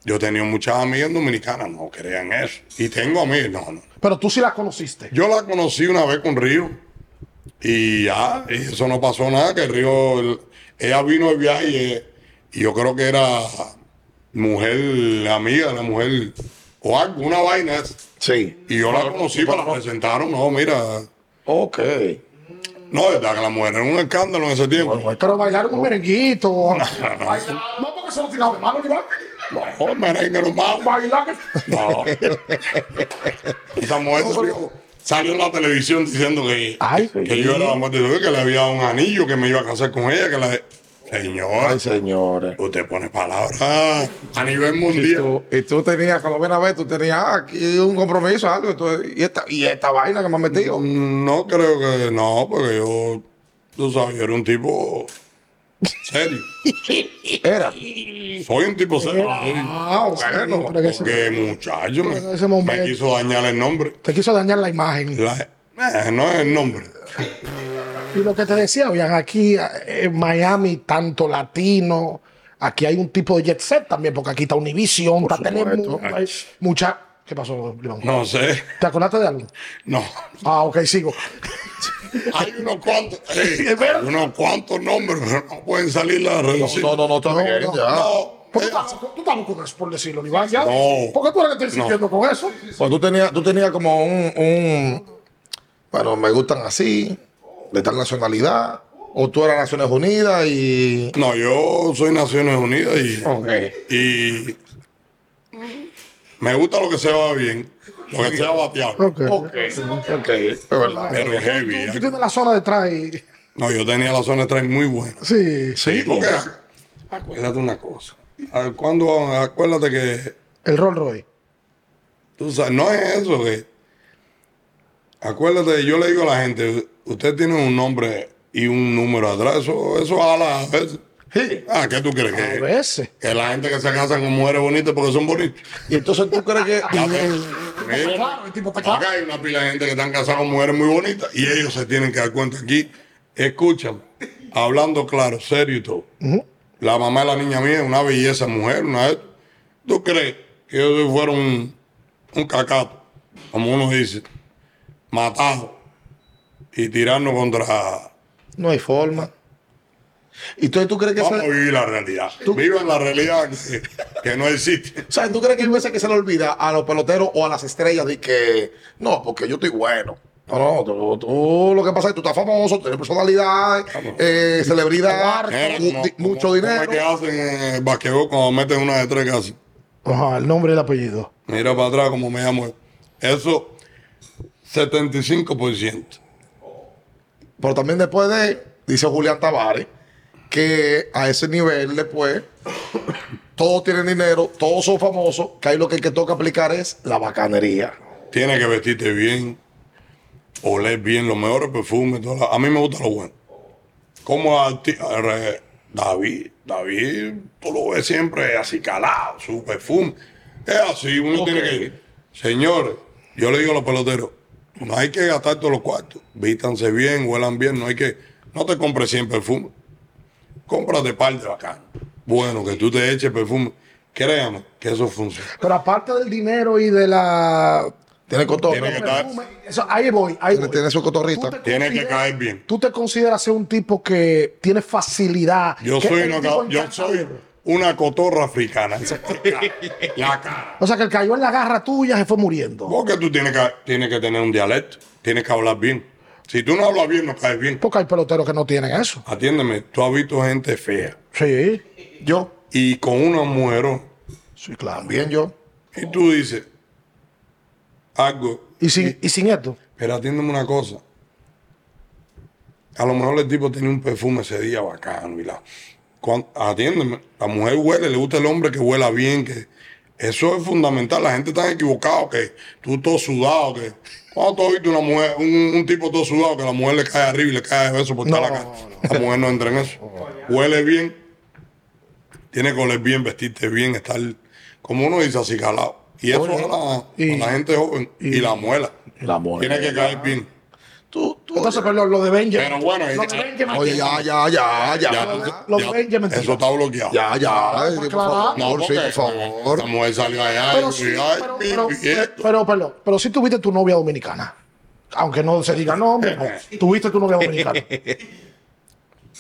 Yo he tenido muchas amigas dominicanas, no crean eso. Y tengo amigas, no, no. Pero tú sí la conociste. Yo la conocí una vez con Río. Y ya, y eso no pasó nada, que Río, el- ella vino de viaje y, y yo creo que era mujer, amiga de la mujer, o algo, una vaina. Sí. Y yo la conocí, me la presentaron, no, mira. Ok. No, verdad que la mujer era un escándalo en ese tiempo. Pero bailaron un merenguito. No, porque se lo tiraron de mano, Iván. No, merengue nomás. Bailar que. No. Esa mujer salió, salió en la televisión diciendo que, Ay, que yo era la muerte de Dios, que le había un anillo, que me iba a casar con ella, que la- Señor, Ay, señores. usted pone palabras a nivel Y mundial. tú, y tú tenías, cuando ven a ver, tú tenías ah, aquí un compromiso, algo, y, y esta, y esta vaina que me has metido. No creo que, no, porque yo, tú sabes, yo era un tipo serio. Era. Soy un tipo serio. Ah, bueno. pero que ese- Porque muchacho me, en ese momento- me quiso dañar el nombre. Te quiso dañar la imagen. La- eh, no es el nombre. Y lo que te decía, oigan, aquí eh, en Miami, tanto latino, aquí hay un tipo de jet set también, porque aquí está Univision, está Telemundo, hay mucha... ¿Qué pasó, Iván? No sé. ¿Te acordaste de algo? No. Ah, ok, sigo. Hay unos cuantos, eh, hay unos cuantos nombres, pero no pueden salir la reducción. No, no, no, está bien, no. ya. No, ¿Por qué eh, tú eso, por decirlo, Iván? ¿Ya? No. ¿Por qué tú eres que estás insistiendo con eso? Pues tú tenías, tú tenías como un, un- Bueno, me gustan así, de tal nacionalidad. O tú eras Naciones Unidas y. no, yo soy Naciones Unidas y, Ok. y me gusta lo que se va bien, lo que sea bateado. Ok. Ok. Ok. Es verdad. Pero es heavy. Tú tienes la zona detrás y... No, yo tenía la zona de tres muy buena. Sí, Sí, porque acuérdate una cosa. A- Cuando acuérdate que El Rolls Royce. tú sabes, no es eso que acuérdate, yo le digo a la gente, usted tiene un nombre y un número atrás, eso, eso ala a veces. Sí. Ah, ¿qué tú crees? A Que, veces. que la gente que se casa con mujeres bonitas porque son bonitas. Y entonces tú crees que. Mira, Claro, el tipo está claro. acá hay una pila de gente que están casados con mujeres muy bonitas y ellos se tienen que dar cuenta aquí. Escúchame, hablando claro, serio y todo. La mamá de la niña mía es una belleza mujer, una ¿Tú crees que yo fuera un, un cacato, como uno dice, matado y tirarnos contra... No hay forma. Y entonces tú crees que. Vamos a vivir la realidad. Viva la realidad que, que no existe. O sea, ¿tú crees que hay veces que se le olvida a los peloteros o a las estrellas de que no, porque yo estoy bueno? No, no, tú, tú lo que pasa es que tú estás famoso, tienes personalidad, eh, celebridad, como- mucho como dinero. es que hacen en el basquetbol cuando meten una de tres hacen? Ajá, el nombre y el apellido. Mira para atrás como me llamo. Eso, 75%. Pero también después de, dice Julián Tavares, que a ese nivel después todos tienen dinero, todos son famosos, que ahí lo que, que toca aplicar es la bacanería. Tienes que vestirte bien, oler bien, los mejores perfumes. toda la- A mí me gusta lo bueno. Como re- David, David, tú lo ves siempre así calado, su perfume. Es así, uno tiene que ir. Señores, yo le digo a los peloteros, no hay que gastar todos los cuartos. Vístanse bien, huelan bien, no hay que, no te compres 100 perfumes. Cómprate par de bacán. Bueno, que tú te eches perfume. Créame que eso funciona. Pero aparte del dinero y de la... Tiene cotorra. Tiene que estar- Eso, ahí voy, ahí Tiene, voy. tiene su cotorrita. Tiene que caer bien. ¿Tú te consideras ser un tipo que tiene facilidad? Yo soy, ca- yo soy? Una cotorra africana. La cara. O sea, que el cayó en la garra tuya se fue muriendo. Porque tú tienes que, tienes que tener un dialecto, tienes que hablar bien. Si tú no hablas bien, no caes bien. Porque hay peloteros que no tienen eso. Atiéndeme, tú has visto gente fea Sí. Yo, y con una mujer, Sí, claro. bien yo. y tú dices algo, Y sin, y sin esto. pero atiéndeme una cosa. A lo mejor el tipo tenía un perfume ese día bacano y la. Cuan- atiéndeme, la mujer huele, le gusta el hombre que huela bien, que eso es fundamental. La gente está equivocada, que tú todo sudado, que cuando tú has visto una mujer, un, un tipo todo sudado, que la mujer le cae arriba y le cae de beso por toda No, la cara. La mujer no entra en eso. Huele bien, tiene que oler bien, vestirte bien, estar, como uno dice, así calado. Y eso a la, y- a la gente joven y, la muela. La mujer. Tiene que caer bien. Tú, tú, Entonces, pero lo, lo de Benjamin. Pero bueno, lo ya- de Benjamin. oye, ya, ya, ya, ya. Ya, Ya, lo ya, de Benjamin. eso está bloqueado. ya. ya, favor. No, por favor. La mujer salió allá Pero pero, mi pero, nieto. pero, pero, pero sí tuviste tu novia dominicana. Aunque no se diga nombre, no. tuviste tu novia dominicana.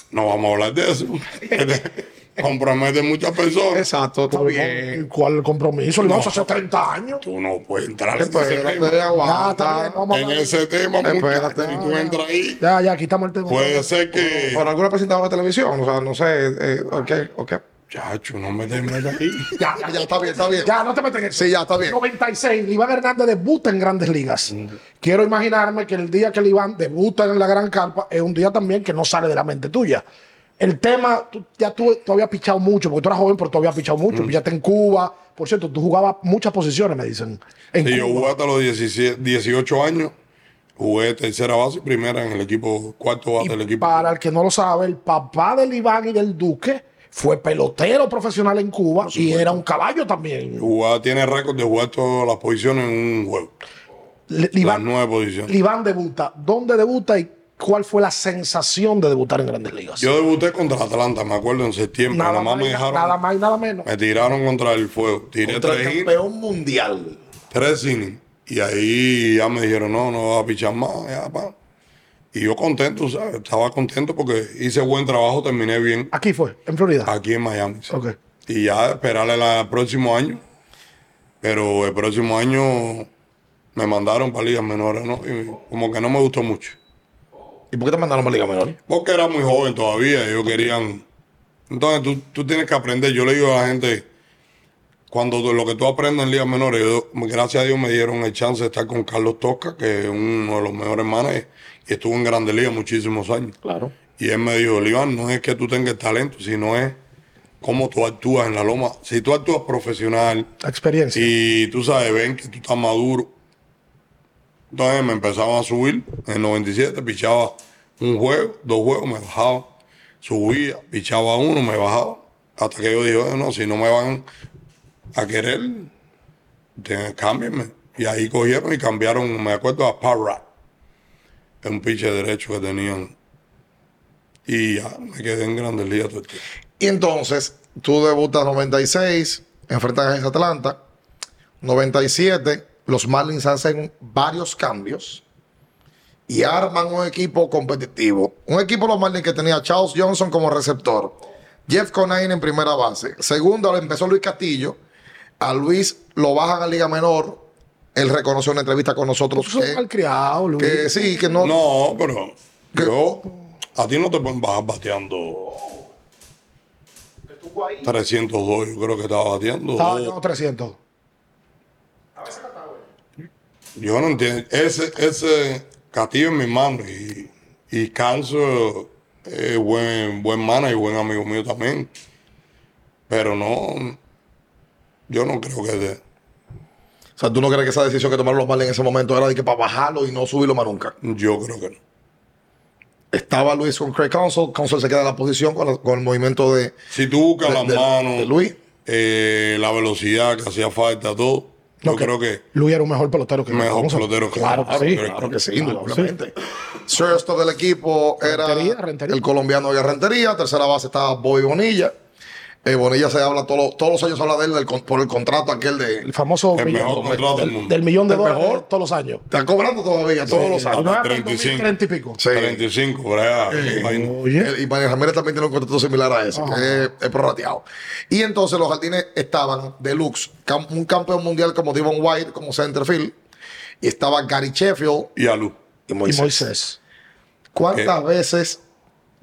No vamos a hablar de eso. Compromete muchas personas. Exacto, está ¿Y bien. ¿Cuál el compromiso? Le vamos a hacer 30 años. Tú no puedes entrar en ese tema. Aguanta. En ese tema, Espérate. si tú entras ahí, Ya, ya, quitamos el tema. puede ser que. Por alguna presentadora de televisión, o sea, no sé, eh, ok, ok. Chacho, no me te metas ahí. Ya, Ya, ya, está bien, está bien. Ya, no te metes en eso. Sí, ya, está bien. 96, Iván Hernández debuta en Grandes Ligas. Quiero imaginarme que el día que el Iván debuta en la Gran Carpa es un día también que no sale de la mente tuya. El tema, tú- ya tú, tú habías pichado mucho, porque tú eras joven, pero tú habías pichado mucho. Mm. Pichaste en Cuba. Por cierto, tú jugabas muchas posiciones, me dicen. En Sí, yo jugué hasta los 17, 18 años. Jugué tercera base y primera en el equipo, cuarto base del equipo. Para el que no lo sabe, el papá del Iván y del Duque fue pelotero profesional en Cuba y era un caballo también. Jugaba- tiene récord de jugar todas las posiciones en un juego. Le- Las Iván, nueve posiciones. Iván debuta. ¿Dónde debuta y cuál fue la sensación de debutar en Grandes Ligas? Yo debuté contra Atlanta, me acuerdo, en septiembre. nada, Nada más me dejaron. nada más y nada menos. Me tiraron contra el fuego. Tiré Contra el tres innings, campeón mundial. tres innings. Y ahí ya me dijeron, no, no vas a pichar más. ya, pa. Y yo contento, ¿sabes? Estaba contento porque hice buen trabajo, terminé bien Aquí fue, en Florida. aquí en Miami. sí. Ok. Y ya esperarle el próximo año. Pero el próximo año me mandaron para ligas menores, ¿no? Y como que no me gustó mucho. ¿Y por qué te mandaron a Liga Menor? Porque era muy joven todavía, ellos querían. Entonces tú, tú tienes que aprender. Yo le digo a la gente, cuando tú- lo que tú aprendes en ligas menores, yo- gracias a Dios me dieron el chance de estar con Carlos Tosca, que es uno de los mejores managers, y estuvo en Grandes Ligas muchísimos años. Claro. Y él me dijo, Iván, no es que tú tengas talento, sino es cómo tú actúas en la loma. Si tú actúas profesional La experiencia. y tú sabes, ven que tú estás maduro. Entonces me empezaban a subir. En el 97 pichaba un juego, dos juegos, me bajaba. Subía, pichaba uno, me bajaba. Hasta que yo dije, "Oye, no, si no me van a querer, cámbienme. Y ahí cogieron y cambiaron, me acuerdo, a Parra. Es un piche derecho que tenían. Y ya, me quedé en Grandes Ligas todo el tiempo. Y entonces, tú debutas 96, enfrentas a Atlanta. 97, los Marlins hacen varios cambios y arman un equipo competitivo. Un equipo los Marlins que tenía a Charles Johnson como receptor, Jeff Conine en primera base. Segundo, empezó Luis Castillo. A Luis lo bajan a Liga Menor. Él reconoció en una entrevista con nosotros que, malcriado, Luis. que sí, que no, No, pero yo, a ti no te pueden bajar bateando 302, yo creo que estaba bateando. Estaba ganando 300. Yo no entiendo. Ese, ese Castillo es mi hermano y, y Canso es buen, buen manager y buen amigo mío también. Pero no, yo no creo que de, O sea, ¿tú no crees que esa decisión que tomaron los Marlins en ese momento era de que para bajarlo y no subirlo más nunca? yo creo que no. Estaba Luis con Craig Counsell. Counsell se queda en la posición con, la- con el movimiento de, Si tú buscas las manos, de Luis. eh, la velocidad que hacía falta, todo, No, yo que creo que Luis era un mejor pelotero que Mejor Alonso. pelotero que Claro que sí. Claro Claro que sí, indudablemente. Sexto del equipo era Rentería, Rentería. el colombiano de Rentería. Tercera base estaba Bobby Bonilla. Eh, Bonilla se habla todos los- todos los años, se habla de él del por el contrato aquel de. El famoso El millón- mejor contrato del del, mundo. del millón de El dólares mejor. todos los años. Está cobrando todavía todos los años. no es hasta el 35. 2030 y pico. Sí. 35, por allá. imagino. Oye. El- y Manuel Ramírez también tiene un contrato similar a ese, que es, es prorrateado. Y entonces los jardines estaban deluxe. Cam- un campeón mundial como Devon White, como centerfield. Y estaba Gary Sheffield Y a luz. y Y Moisés. Moisés. ¿Cuántas veces,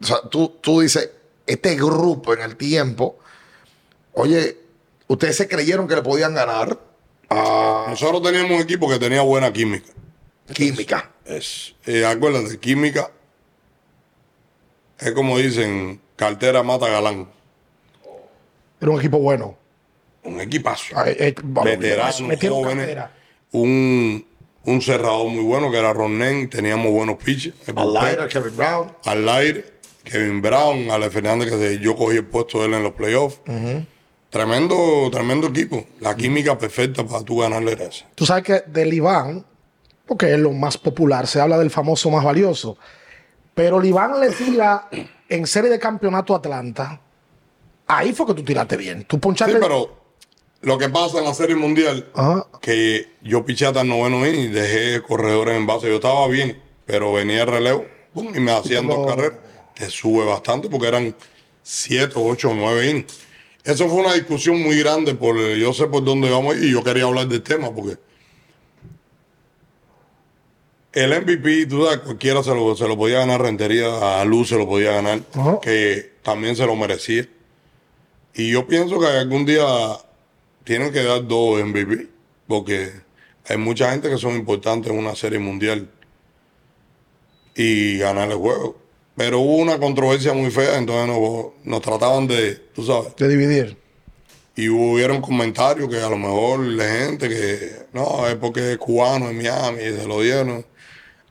o sea, tú, tú dices, este grupo en el tiempo, oye, ustedes se creyeron que le podían ganar Nosotros teníamos un equipo que tenía buena química. Química? Es, eh, acuérdate, química es como dicen, cartera mata galán. Era un equipo bueno. Un equipazo. Ah, eh, eh, Veteranos, metieron jóvenes. cartera. Un, un cerrador muy bueno que era Ronen. Teníamos buenos pitches. bullpen. Alaira, Kevin Brown. Al aire, Kevin Brown, Ale Fernández, que yo cogí el puesto de él en los playoffs. Tremendo, tremendo equipo. La química perfecta para tú ganarle a. Tú sabes que del Iván, porque es lo más popular, se habla del famoso más valioso. Pero el Iván le tira en serie de campeonato a Atlanta. Ahí fue que tú tiraste bien. Tú ponchaste. Sí, pero lo que pasa en la Serie Mundial, Ajá. que yo piché hasta el noveno inning y dejé corredores en base. Yo estaba bien, pero venía el relevo y me hacían dos carreras. Te sube bastante porque eran siete, ocho, nueve innings. Eso fue una discusión muy grande por yo sé por dónde vamos y yo quería hablar del tema porque el MVP, tú sabes, cualquiera se lo, se lo podía ganar Rentería, a Luz se lo podía ganar, que también se lo merecía. Y yo pienso que algún día tienen que dar dos MVP, porque hay mucha gente que son importantes en una serie mundial y ganar el juego. Pero hubo una controversia muy fea, entonces nos, nos trataban de, tú sabes, De dividir. y hubieron comentarios que a lo mejor la gente que no, es porque es cubano en Miami y se lo dieron.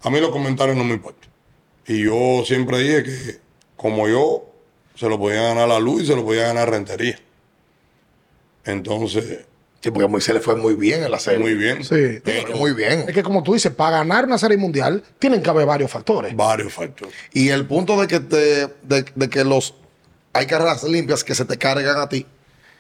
A mí los comentarios no me importan. Y yo siempre dije que como yo, se lo podía ganar la luz y se lo podía ganar rentería. Entonces, Sí, porque a Moisés le fue muy bien en la serie. muy bien. Sí. Pero Muy bien. Es que como tú dices, para ganar una serie mundial, tienen que haber varios factores. varios factores. Y el punto de que te, de, de que los hay carreras limpias que se te cargan a ti.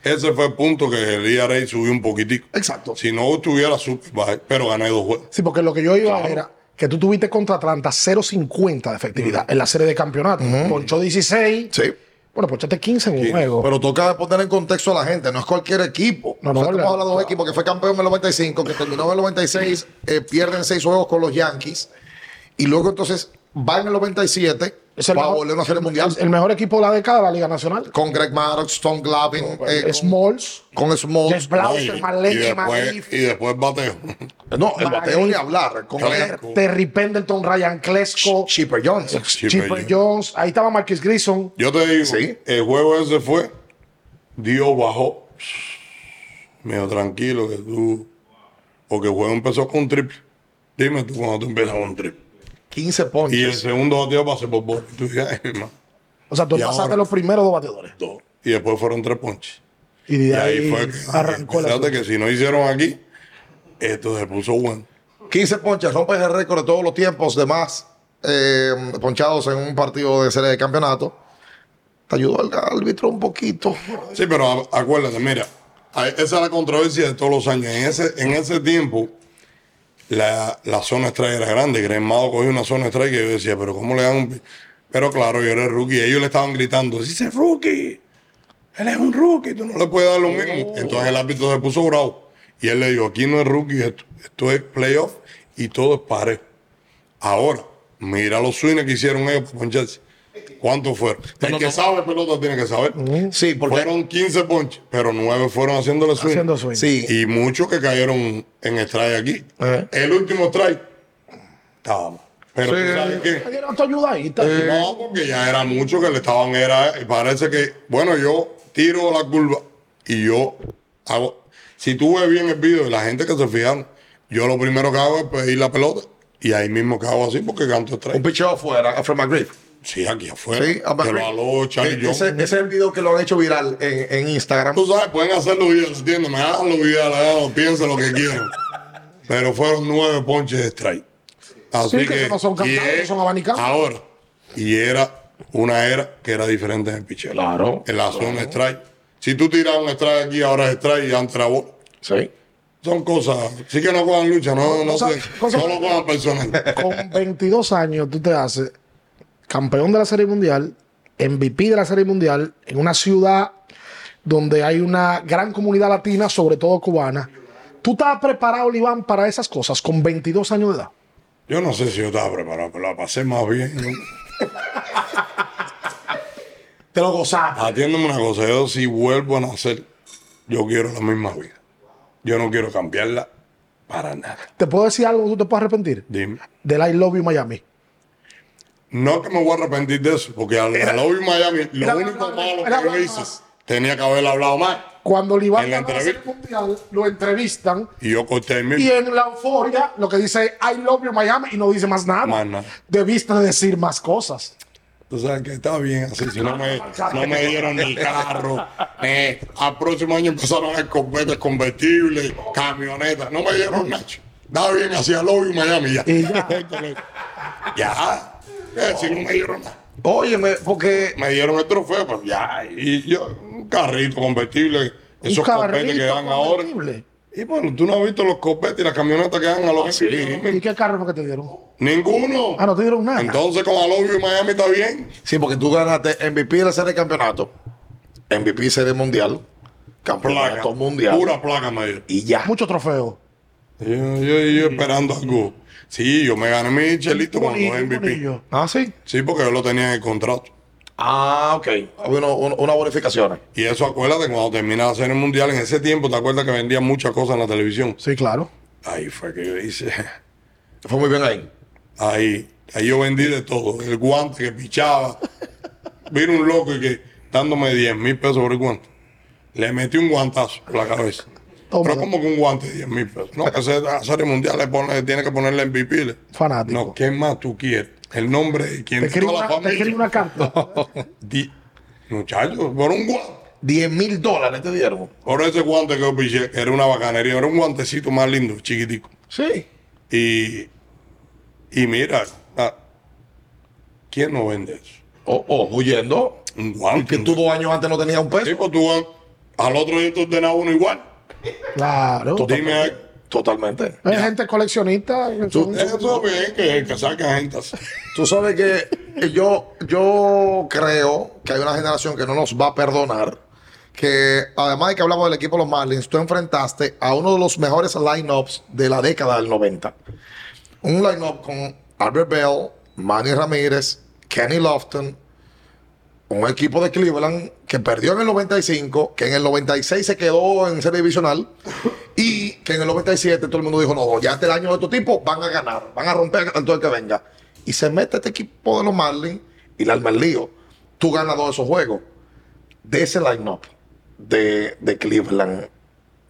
Ese fue el punto que el IRA subió un poquitico. Exacto. Si no estuviera super bajo, pero gané dos juegos. Sí, porque lo que yo iba era que tú tuviste contra Atlanta 0.50 de efectividad en la serie de campeonato. Ponchó 16. Sí. Bueno, ponchaste 15 en un juego. Pero toca poner en contexto a la gente, no es cualquier equipo. No, no, O sea, estamos hablando de un equipo que fue campeón en el 95, que terminó en el 96, eh, pierden seis juegos con los Yankees, y luego entonces va en el 97 Es el para mejor- volver a una serie mundial. el, el mejor equipo de la década de la Liga Nacional. con Greg Maddox, Tom Glavine, eh, con, Smalls, con Small. Jeff Blau- y, Marlene, y después, y después bateo. No, el bateo ni hablar. Con Terry Pendleton, Ryan Klesko, Chipper Jones. Chipper Jones. Jones. Ahí estaba Marquis Grison. Yo te digo, Sí. el juego ese fue, Dios bajó. Medio tranquilo que tú. Porque el juego empezó con un triple. Dime tú cuando tú empiezas con un triple. 15 Y el ponches. segundo bateo pasó por hermano, O sea, tú pasaste ahora- los primeros dos bateadores. dos. Y después fueron tres ponches. Y de Y ahí, ahí fue que arrancó la. fíjate que si no hicieron aquí, esto se puso bueno. 15 ponches, rompes el récord de todos los tiempos de más eh, ponchados en un partido de serie de campeonato. Te ayudó al árbitro un poquito. Sí, pero acuérdate, mira, esa es la controversia de todos los años. En ese, en ese tiempo, la, la zona strike era grande. Gremado cogió una zona strike que yo decía, pero ¿cómo le dan un... pi-?" Pero claro, yo era el rookie. Ellos le estaban gritando, dice rookie. Él es un rookie, tú no le puedes dar lo mismo. Entonces el árbitro se puso bravo. Y él le dijo, aquí no es rookie, esto, esto es playoff y todo es parejo. Ahora, mira los swings que hicieron ellos para poncharse. ¿Cuántos fueron? El no, que no. sabe pelota tiene que saber. Sí, porque. Fueron 15 ponches, pero 9 fueron haciéndole swing. Haciendo swing. Sí. Y muchos que cayeron en strike aquí. Eh. El último strike estaba mal. Pero Sí. ¿tú sabes? Te dieron tu ayudadita. No, porque ya era mucho que le estaban, era, y parece que, bueno, yo tiro la curva y yo hago, si tú ves bien el video de la gente que se fijaron, yo lo primero que hago es pedir la pelota y ahí mismo que hago así porque canto Un strike. picheo afuera, Alfred McGriff. Sí, aquí afuera. Sí, a que lo aló Charlie Eh, Jones. ese, ese es el video que lo han hecho viral en, en Instagram. Tú sabes, pueden hacer los videos, ¿entiendes? Me hagan los videos, hagan, piensen lo que quieran. Pero fueron nueve ponches de strike. Así Sí, que no son cantados, son abanicados. Ahora, y era una era que era diferente en el picheo. Claro. En la zona strike. Si tú tiras un strike aquí, ahora es strike y antes era bola. Sí. Son cosas. Sí que no cojan lucha, no, no, sé, cosas- no lo cojan personal. Con 22 años tú te haces campeón de la Serie Mundial, MVP de la Serie Mundial, en una ciudad donde hay una gran comunidad latina, sobre todo cubana. ¿Tú estás preparado, Iván, para esas cosas con 22 años de edad? Yo no sé si yo estaba preparado, pero la pasé más bien. Te lo gozaste. Atiéndeme una cosa, yo si vuelvo a nacer, yo quiero la misma vida. Yo no quiero cambiarla para nada. ¿Te puedo decir algo que tú te puedes arrepentir? Dime. Del I Love You Miami. No que me voy a arrepentir de eso, porque al, al Lobby Miami, lo era único malo era que yo hice, tenía que haber hablado más. Cuando el Iván En la entrevista. Mundial, lo entrevistan Y yo corté el y en la euforia lo que dice I Love You Miami y no dice más nada. Más nada. Debiste decir más cosas. Tú sabes que está bien así. Si no me, no me dieron ni carro. eh, al próximo año empezaron a copetes convertibles, camionetas. No me dieron nada. Estaba bien hacia Lobby Miami ya. Y ya. ya. Eh, me dieron nada. Óyeme, porque Me dieron el trofeo, pero ya. Y yo, un carrito convertible. Esos copetes que dan ahora. Y bueno, tú no has visto los copetes y las camionetas que dan a los ¿Y qué carro fue que te dieron? Ninguno. Ah, no te dieron nada. Entonces con Alobio y Miami está bien. sí, porque tú ganaste MVP de la serie de campeonato, MVP serie mundial, Placa. campeonato mundial Pura placa dieron. y ya. Mucho trofeo. Yo, yo, yo esperando algo. Sí, yo me gané mi chelito cuando fue MVP. Ah, sí. Sí, porque yo lo tenía en el contrato. Ah, ok. Había uno- uno- unas bonificaciones. Y eso acuérdate, cuando termina la serie mundial, en ese tiempo, ¿te acuerdas que vendían muchas cosas en la televisión? Sí, claro. Ahí fue que yo hice. Fue muy bien ahí. Ahí. Ahí yo vendí de todo. El guante que pichaba. Vino un loco y que dándome 10 mil pesos por el guante. Le metí un guantazo por la cabeza. Toma. Pero como que un guante de 10 mil pesos. No, que ese a serie mundial le pone, tiene que ponerle MVP. Fanático. No, ¿qué más tú quieres? El nombre de quien Te la una, te una carta. Di- Muchachos, por un guante. 10 mil dólares te dieron. Por ese guante que yo piché, era una bacanería, era un guantecito más lindo, chiquitico. Sí. Y, y mira, ah, ¿quién no vende eso? O oh, huyendo. Un guante. Que tú dos años antes no tenías un peso. Sí, pues tú al otro día tú ordenas uno igual. Claro. Dime, ahí, Totalmente. Hay gente coleccionista. que son- eso bien que, que saquen gente así. Tú sabes que yo, yo creo que hay una generación que no nos va a perdonar. Que además de que hablamos del equipo de los Marlins, tú enfrentaste a uno de los mejores lineups de la década del 90. Un lineup con Albert Bell, Manny Ramírez, Kenny Lofton, un equipo de Cleveland que perdió en el 95, que en el 96 se quedó en serie divisional y que en el 97 todo el mundo dijo, no, ya este año de estos tipos van a ganar, van a romper a todo el que venga. Y se mete este equipo de los Marlins y la alma el lío. Tú ganas todos esos juegos. De ese line-up de, de Cleveland,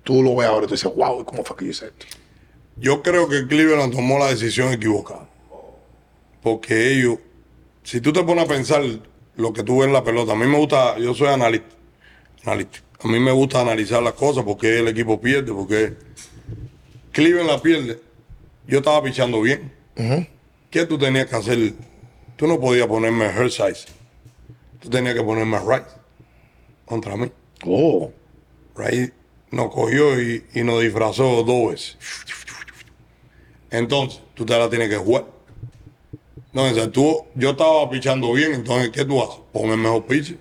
tú lo ves ahora y tú dices, wow, ¿cómo fue que yo hice esto? Yo creo que Cleveland tomó la decisión equivocada. Porque ellos, si tú te pones a pensar lo que tú ves en la pelota, a mí me gusta, yo soy analista, analista. A mí me gusta analizar las cosas porque el equipo pierde, porque Cleveland la pierde. Yo estaba pichando bien. ¿Qué tú tenías que hacer? Tú no podías ponerme her size. Tú tenías que ponerme right contra mí. Oh, Ray nos cogió y, y nos disfrazó dos veces. Entonces, tú te la tienes que jugar. Entonces, tú, yo estaba pichando bien, entonces, ¿qué tú haces? Pon el mejor pitch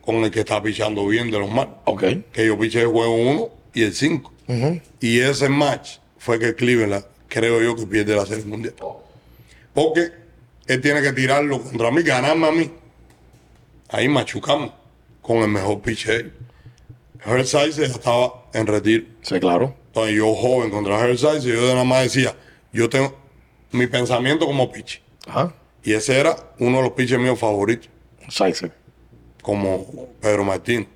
con el que está pichando bien de los mal. ok. Que yo piché el juego 1 y el 5. Y ese match fue que Cleveland, creo yo, que pierde la serie mundial. Porque él tiene que tirarlo contra mí, ganarme a mí. Ahí machucamos con el mejor él. Hershiser estaba en retiro. Sí, claro. Entonces yo joven contra Hershiser, yo de nada más decía, yo tengo mi pensamiento como pitch. Ajá. Y ese era uno de los pitches míos favoritos, Sizer. como Pedro Martín.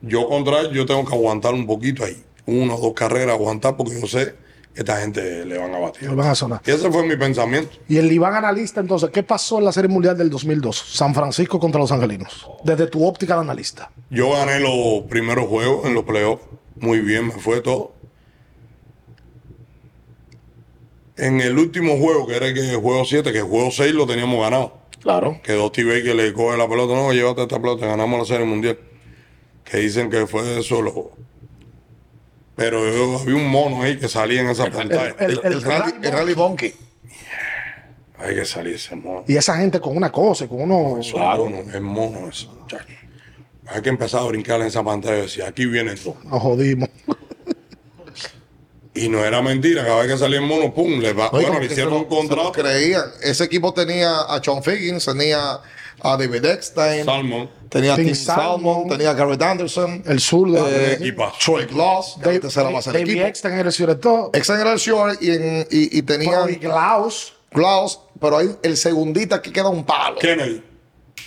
Yo contra él, yo tengo que aguantar un poquito ahí. Una o dos carreras aguantar porque yo sé que esta gente le van a batir. Lo van a sonar. Y ese fue mi pensamiento. Y el Iván analista, entonces, ¿qué pasó en la Serie Mundial del 2002? San Francisco contra los Angelinos. Desde tu óptica de analista. Yo gané los primeros juegos en los playoffs. Muy bien, me fue todo. En el último juego, que era el, que- el juego 7, que el juego 6 lo teníamos ganado. Claro. Que Dusty Baker le coge la pelota. No, llévate esta pelota, ganamos la Serie Mundial. Que dicen que fue eso lo... Pero yo- había un mono ahí que salía en esa pantalla. el- El, el rally, el rally Donkey. Hay que salir ese mono. Y esa gente con una cosa, con uno. Eso es mono, es mono ese muchacho. Hay que empezar a brincar en esa pantalla y decir, aquí viene todo. Nos jodimos. Y no era mentira, cada vez que salía el mono, pum, le va. Bueno, le que hicieron un contrato. creían. Ese equipo tenía a Sean Figgins, tenía a David Eckstein, Salmon. tenía a Tim Tim Salmon, Salmon, tenía a Garrett Anderson, El sur de eh, equipazo. Troy Gloss, de la tercera base del David equipo. Eckstein era el director. Eckstein era el short y, en- y, y tenía pero ahí el segundita que queda un palo. Kennedy.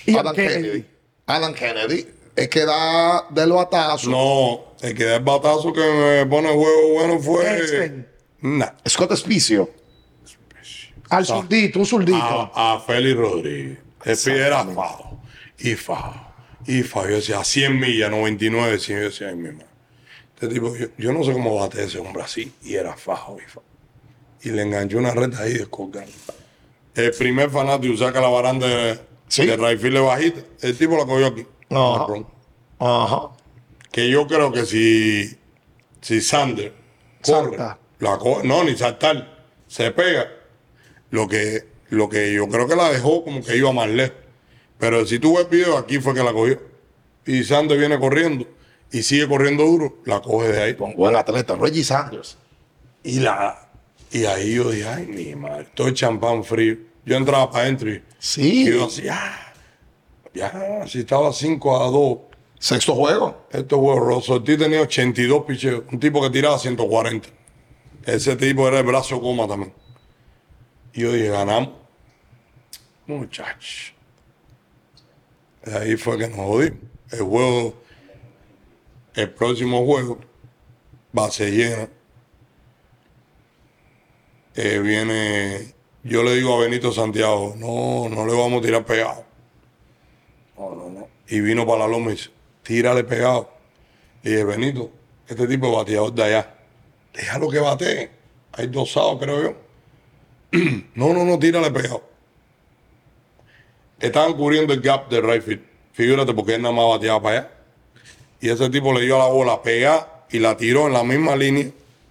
Y Adam Kennedy. Kennedy. Adam Kennedy. Es que da del batazo. No, el que da el batazo que me pone el juego bueno fue. Nah. Scott Espicio. Al zurdito, un zurdito. A, a Félix Rodríguez. Pie era fajo. Y fajo. Y fajo. Yo decía, 100 millas, 99, 100. Yo decía, ay, mi madre. Este tipo, yo, yo no sé cómo bate ese hombre así. Y era fajo y fajo. Y le enganchó una reta ahí de colgar. El primer fanático saca la baranda de, Sí. de Rayfield bajita. El tipo la cogió aquí. Ajá. Marrón. Ajá. Que yo creo que si, si Sander corre, Salta. la coge, no, ni saltar, se pega, lo que, lo que yo creo que la dejó como que iba más lejos. Pero si tú ves el video, aquí fue que la cogió. Y Sander viene corriendo y sigue corriendo duro, la coge de ahí. Buen atleta. Reggie Sanders. Y la y ahí yo dije, ay, mi madre, todo el champán frío. Yo entraba para adentro y, Sí. y yo decía, ya, ya, si estaba 5 a 2, Sexto juego. Estos huevos, Rosso Ortiz tenía 82 picheos. Un tipo que tiraba 140. Ese tipo era el brazo coma también. Y yo dije, ganamos. Muchachos. Ahí fue que nos jodimos. El juego, el próximo juego, base llena. Eh, viene, yo le digo a Benito Santiago, no, no le vamos a tirar pegado. No, no, no. Y vino para la loma y dice, tírale pegado. Y dije, Benito, este tipo es bateador de allá. Déjalo que batee. Hay dos sábados, creo yo. no, no, no, tírale pegado. Estaban cubriendo el gap de right Figúrate porque él nada más bateaba para allá. Y ese tipo le dio la bola pegada y la tiró en la misma línea.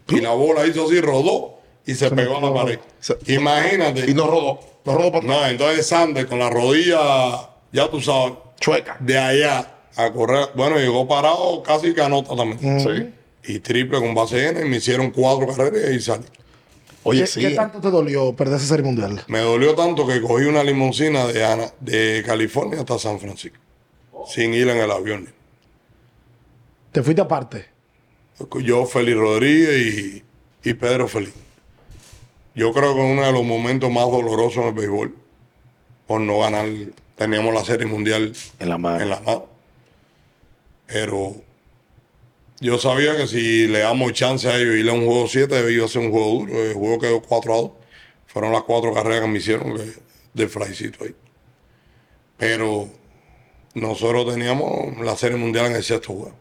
Y la bola hizo así, rodó y se, pegó a la pared. Se- Imagínate. Y no rodó. No rodó para No, entonces Sander con la rodilla, ya tú sabes, chueca. de allá a correr. Bueno, llegó parado casi que anota también. Sí. Y triple con base y me hicieron cuatro carreras y salí. Oye, ¿Qué, sí. qué tanto te dolió perder esa serie mundial? Me dolió tanto que cogí una limusina de, Ana- de California hasta San Francisco. Sin ir en el avión. Te fuiste aparte. Yo, Félix Rodríguez y, y Pedro Feliz. Yo creo que uno de los momentos más dolorosos en el béisbol, por no ganar, teníamos la serie mundial En la mano. en la mano. Pero yo sabía que si le damos chance a ellos ir a un juego 7, debía ser un juego duro. El juego quedó 4 a 2. Fueron las cuatro carreras que me hicieron de flycito ahí. Pero nosotros teníamos la serie mundial en el sexto juego.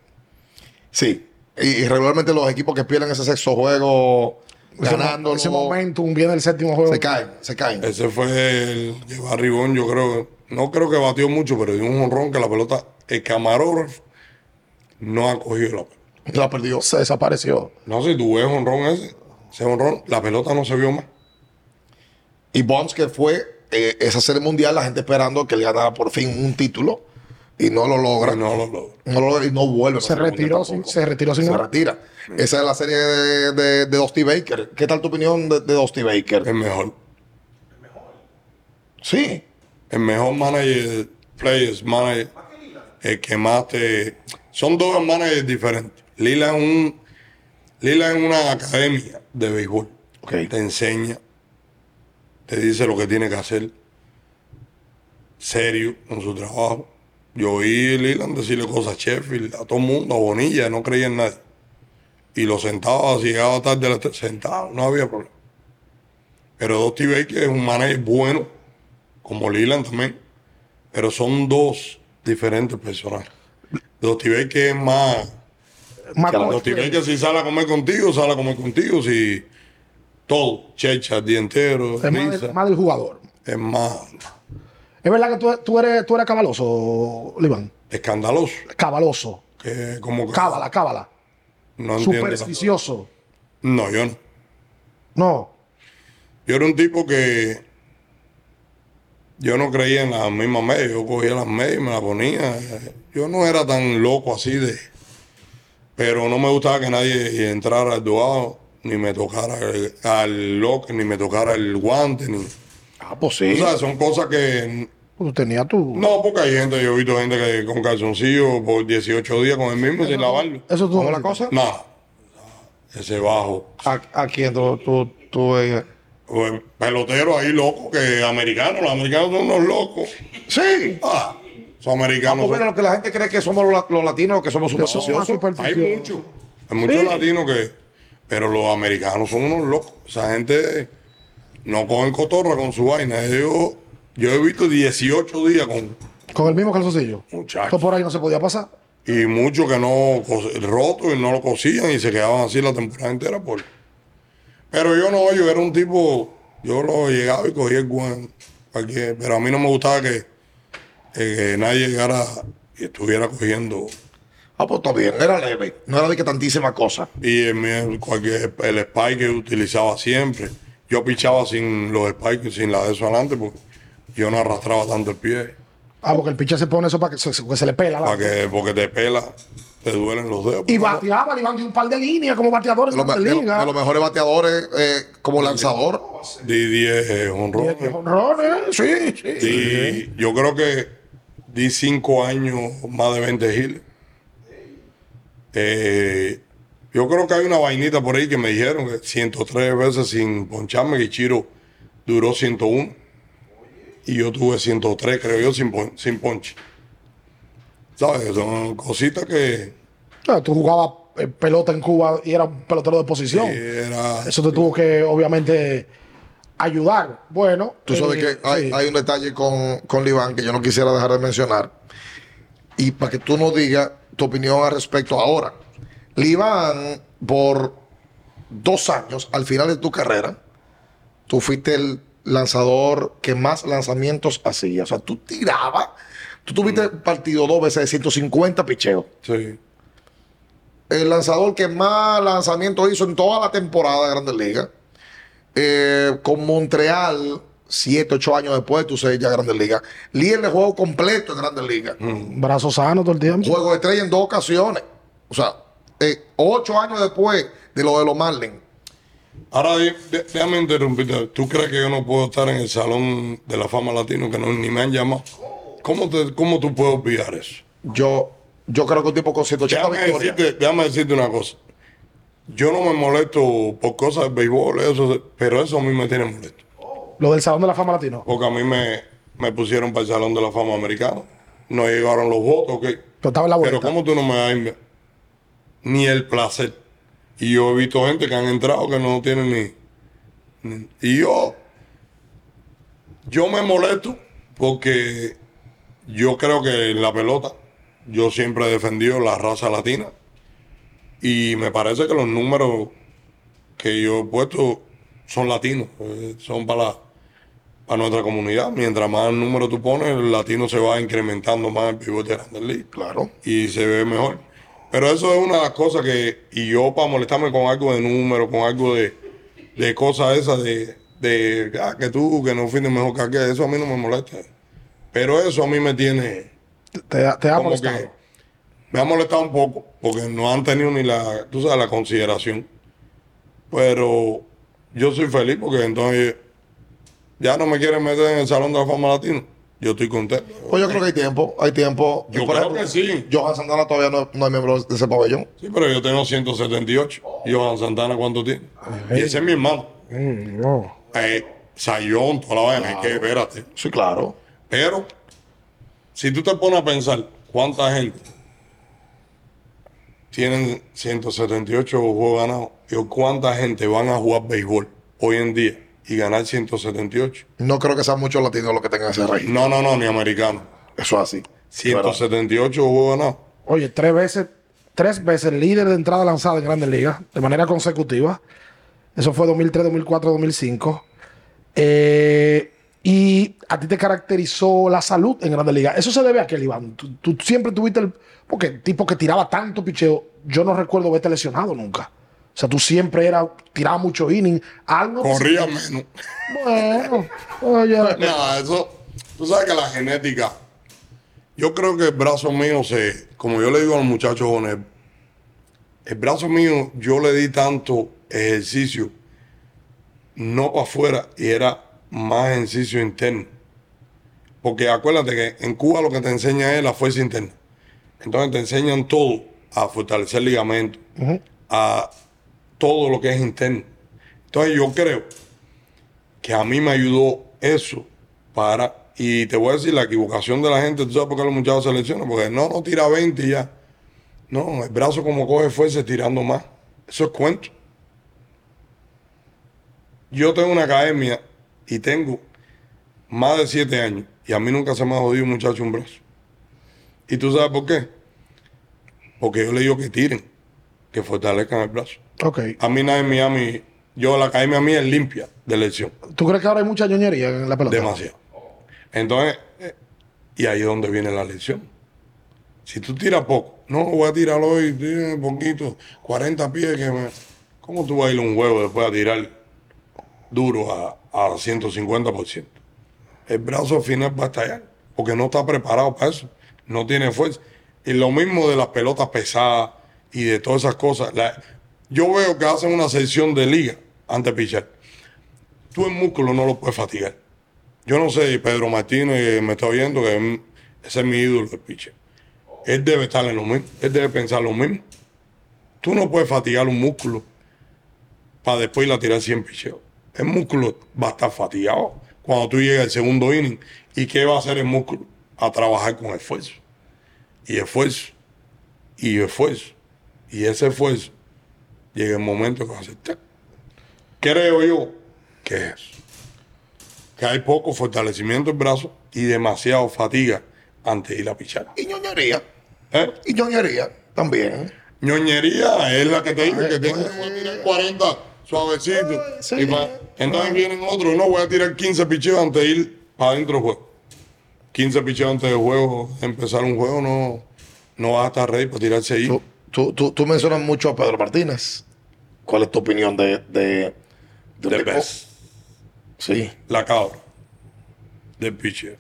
Sí. Y, y regularmente los equipos que pierden ese sexto juego ganando ese momentum viene el séptimo juego. se caen, se caen. Ese fue el que Barribón, yo creo, no creo que batió mucho, pero dio un honrón que la pelota, el camarógrafo no ha cogido la pelota. La perdió. Se desapareció. No si tú ves honrón ese, ese honrón, la pelota no se vio más. Y Bonds, que fue eh, esa serie mundial, la gente esperando que él ganara por fin un título y no lo logra. No lo logró. No lo logra y no vuelve. Se retiró sin, se retiró sin Se nada. retira. Esa es la serie de, de, de Dusty Baker. ¿Qué tal tu opinión de, de Dusty Baker? El mejor. Sí. El mejor manager, players, manager, el que más te... Son dos managers diferentes. Lila es un... Lila es una academia de béisbol. Ok. Te enseña, te dice lo que tiene que hacer. Serio en su trabajo. Yo oí a Leland decirle cosas a Sheffield, a todo el mundo, a Bonilla, no creía en nadie. Y lo sentaba, si llegaba tarde, lo sentado, no había problema. Pero Dusty Baker es un manager bueno, como Leland también. Pero son dos diferentes personajes. Dusty Baker es más... Coach Dusty que- si sale a comer contigo, sale a comer contigo, si... Todo, checha el día entero, es más, risa. del, más del jugador. es más Es verdad que tú, tú eres, tú eres cabaloso, Liván. escandaloso. Cabaloso. Que como que Cábala, cábala. no. Supersticioso. No, yo no. No. Yo era un tipo que yo no creía en las mismas medias. Yo cogía las medias y me las ponía. Yo no era tan loco así de. Pero no me gustaba que nadie entrara al duado, ni me tocara el- al locker, ni me tocara el guante, ni. Ah, pues sí. Tú sabes, son cosas que. Tú tenías tu. No, porque hay gente, yo he visto gente que con calzoncillo por 18 días con el mismo sin lavarlo. Eso tú. ¿Cómo la cosa? Nada. Ese bajo. ¿A, a quién tú, tú, tú, eh? Pues, pelotero ahí loco que americanos, los americanos son unos locos. Sí. Ah, son americanos. Pues son- mira, lo que la gente cree que somos los, los latinos, que somos supersticiosos. hay muchos, hay muchos latinos que, pero los americanos son unos locos. Esa gente no cogen cotorra con su vaina. Yo, yo he visto 18 días con Con el mismo calzoncillo. Muchacho. Esto por ahí no se podía pasar. y muchos que no roto y no lo cosían y se quedaban así la temporada entera por. Pero yo no, yo era un tipo, yo lo llegaba y cogía el guan, cualquier- pero a mí no me gustaba que, eh, que nadie llegara y estuviera cogiendo Ah, pues está bien. Era leve. No era de que tantísima cosa. y el, cualquier, el spike que utilizaba siempre. Yo pichaba sin los spikes, sin la de eso adelante, porque yo no arrastraba tanto el pie, Ah, porque el pitcher se pone eso para que se, que se le pela. la- para que, porque te pela, te duelen los dedos. Y bateaba, Liván, de un par de líneas como bateadores De de liga. de los mejores bateadores eh, como lanzador. Di 10 eh, honrones. Sí, sí. Y yo creo que di cinco años más de 20 giles. Eh, Yo creo que hay una vainita por ahí que me dijeron que 103 veces sin poncharme, que Chiro duró 101. Y yo tuve 103, creo yo, sin, pon- sin ponche. ¿Sabes? Son cositas que Claro, tú jugabas eh, pelota en Cuba y era un pelotero de posición. era... Eso te tuvo que, obviamente, ayudar. Bueno. Tú sabes eh, que hay, sí. hay un detalle con, con Libán que yo no quisiera dejar de mencionar. Y para que tú nos digas tu opinión al respecto ahora. Libán, por dos años, al final de tu carrera, tú fuiste el lanzador que más lanzamientos hacía. O sea, tú tirabas. Tú tuviste partido dos veces de 150 picheos. Sí. El lanzador que más lanzamientos hizo en toda la temporada de Grandes Ligas. Eh, con Montreal, 7, 8 años después, tú sé ya Grandes Ligas. Líder de juego completo en Grandes Ligas. Brazo sano todo el tiempo. Juego de estrella en dos ocasiones. O sea, eh, 8 años después de lo de los Marlins. Ahora, déjame interrumpirte. ¿Tú crees que yo no puedo estar en el Salón de la Fama Latino que no, ni me han llamado? ¿Cómo, te, ¿Cómo tú puedes olvidar eso? Yo, yo creo que un tipo con 180 Déjame victorias. decirte, déjame decirte una cosa. Yo no me molesto por cosas de béisbol, eso, pero eso a mí me tiene molesto. Lo del Salón de la Fama Latino. Porque a mí me, me pusieron para el Salón de la Fama Americano. No llegaron los votos, ok. Pero estaba en la vuelta. Pero ¿cómo tú no me das ni el placer? Y yo he visto gente que han entrado que no tienen ni... ni- y yo... Yo me molesto porque yo creo que en la pelota yo siempre he defendido la raza latina. Y me parece que los números que yo he puesto son latinos, eh, son para, la- para nuestra comunidad. Mientras más número tú pones, el latino se va incrementando más en pivote de Grandes Claro. y se ve mejor. Pero eso es una de las cosas que, y yo para molestarme con algo de número, con algo de, de cosas esas de, de ah, que tú, que no fuiste mejor que aquel, eso a mí no me molesta. Pero eso a mí me tiene, Te, te ha molestado. que, me ha molestado un poco, porque no han tenido ni la, tú sabes, la consideración. Pero yo soy feliz porque entonces ya no me quieren meter en el Salón de la Fama Latino. Yo estoy contento. Pues yo creo que hay tiempo. Hay tiempo. Yo Por creo ejemplo, que sí. Johan Santana todavía no, no es miembro de ese pabellón. Sí, pero yo tengo 178. ¿Y Johan Santana cuánto tiene? Y ese es mi hermano. No. Eh, Sayón, toda la vaina, hay que espérate. Sí, claro. Pero, si tú te pones a pensar cuánta gente tienen 178 juegos ganados y cuánta gente van a jugar béisbol hoy en día y ganar 178. No creo que sean muchos latinos los que tengan ese régimen. No, no, no, ni americano. Eso es así. 178 juegos ganados. Oye, tres veces, tres veces líder de entrada lanzada en Grandes Ligas de manera consecutiva. Eso fue 2003, 2004, 2005. Eh, y a ti te caracterizó la salud en Grandes Ligas. Eso se debe a que, Iván. Tú, tú siempre tuviste el. Porque el tipo que tiraba tanto picheo, yo no recuerdo verte lesionado nunca. O sea, tú siempre era, tiraba mucho inning. Algo. Corría menos. Bueno, oye. Nada, eso, tú sabes que la genética, yo creo que el brazo mío se, como yo le digo a los muchachos jóvenes, el brazo mío yo le di tanto ejercicio, no para afuera, y era más ejercicio interno. Porque acuérdate que en Cuba lo que te enseña es la fuerza interna. Entonces te enseñan todo, a fortalecer ligamentos, a todo lo que es interno. Entonces yo creo que a mí me ayudó eso para, y te voy a decir la equivocación de la gente, tú sabes por qué los muchachos se lesionan, porque no, no tira 20 y ya. No, el brazo como coge fuerza tirando más. Eso es cuento. Yo tengo una academia y tengo más de 7 años y a mí nunca se me ha jodido un muchacho un brazo. ¿Y tú sabes por qué? Porque yo le digo que tiren, que fortalezcan el brazo. Ok. A mí nadie en Miami, yo la academia mía es limpia de lesión. ¿Tú crees que ahora hay mucha ñoñería en la pelota? Demasiado. Entonces, eh, y ahí es donde viene la lección. Si tú tiras poco, no voy a tirar hoy, tira un poquito, 40 pies que me. ¿Cómo tú vas a ir a un juego después a tirar duro a, a 150%? El brazo al final va a estallar, porque no está preparado para eso, no tiene fuerza. Y lo mismo de las pelotas pesadas y de todas esas cosas. Yo veo que hacen una sesión de liga antes de pichar. Tú el músculo no lo puedes fatigar. Yo no sé, Pedro Martínez me está oyendo, que ese es mi ídolo, el pitcher. Él debe estar en lo mismo, él debe pensar lo mismo. tú no puedes fatigar un músculo para después ir a tirar 100 picheos. El músculo va a estar fatigado cuando tú llegas al segundo inning. ¿Y qué va a hacer el músculo? A trabajar con esfuerzo. Y esfuerzo. Y esfuerzo. Y ese esfuerzo llega el momento que va a hacer. ¡tac! Creo yo que es eso. Que hay poco fortalecimiento del brazo y demasiado fatiga antes de ir a pichar. Y ñoñería. ¿Eh? Y ñoñería también. ñoñería es la que te dice que tirar 40 suavecito. Sí. Y pa- entonces vienen otros, no, voy a tirar 15 picheos antes de ir para adentro del juego. 15 picheos antes del juego, empezar un juego, no, no vas a estar ready para tirarse ahí. Tú, tú, tú, tú mencionas mucho a Pedro Martínez. ¿Cuál es tu opinión de, de, de tipo- best. Sí. La cabra del picheo.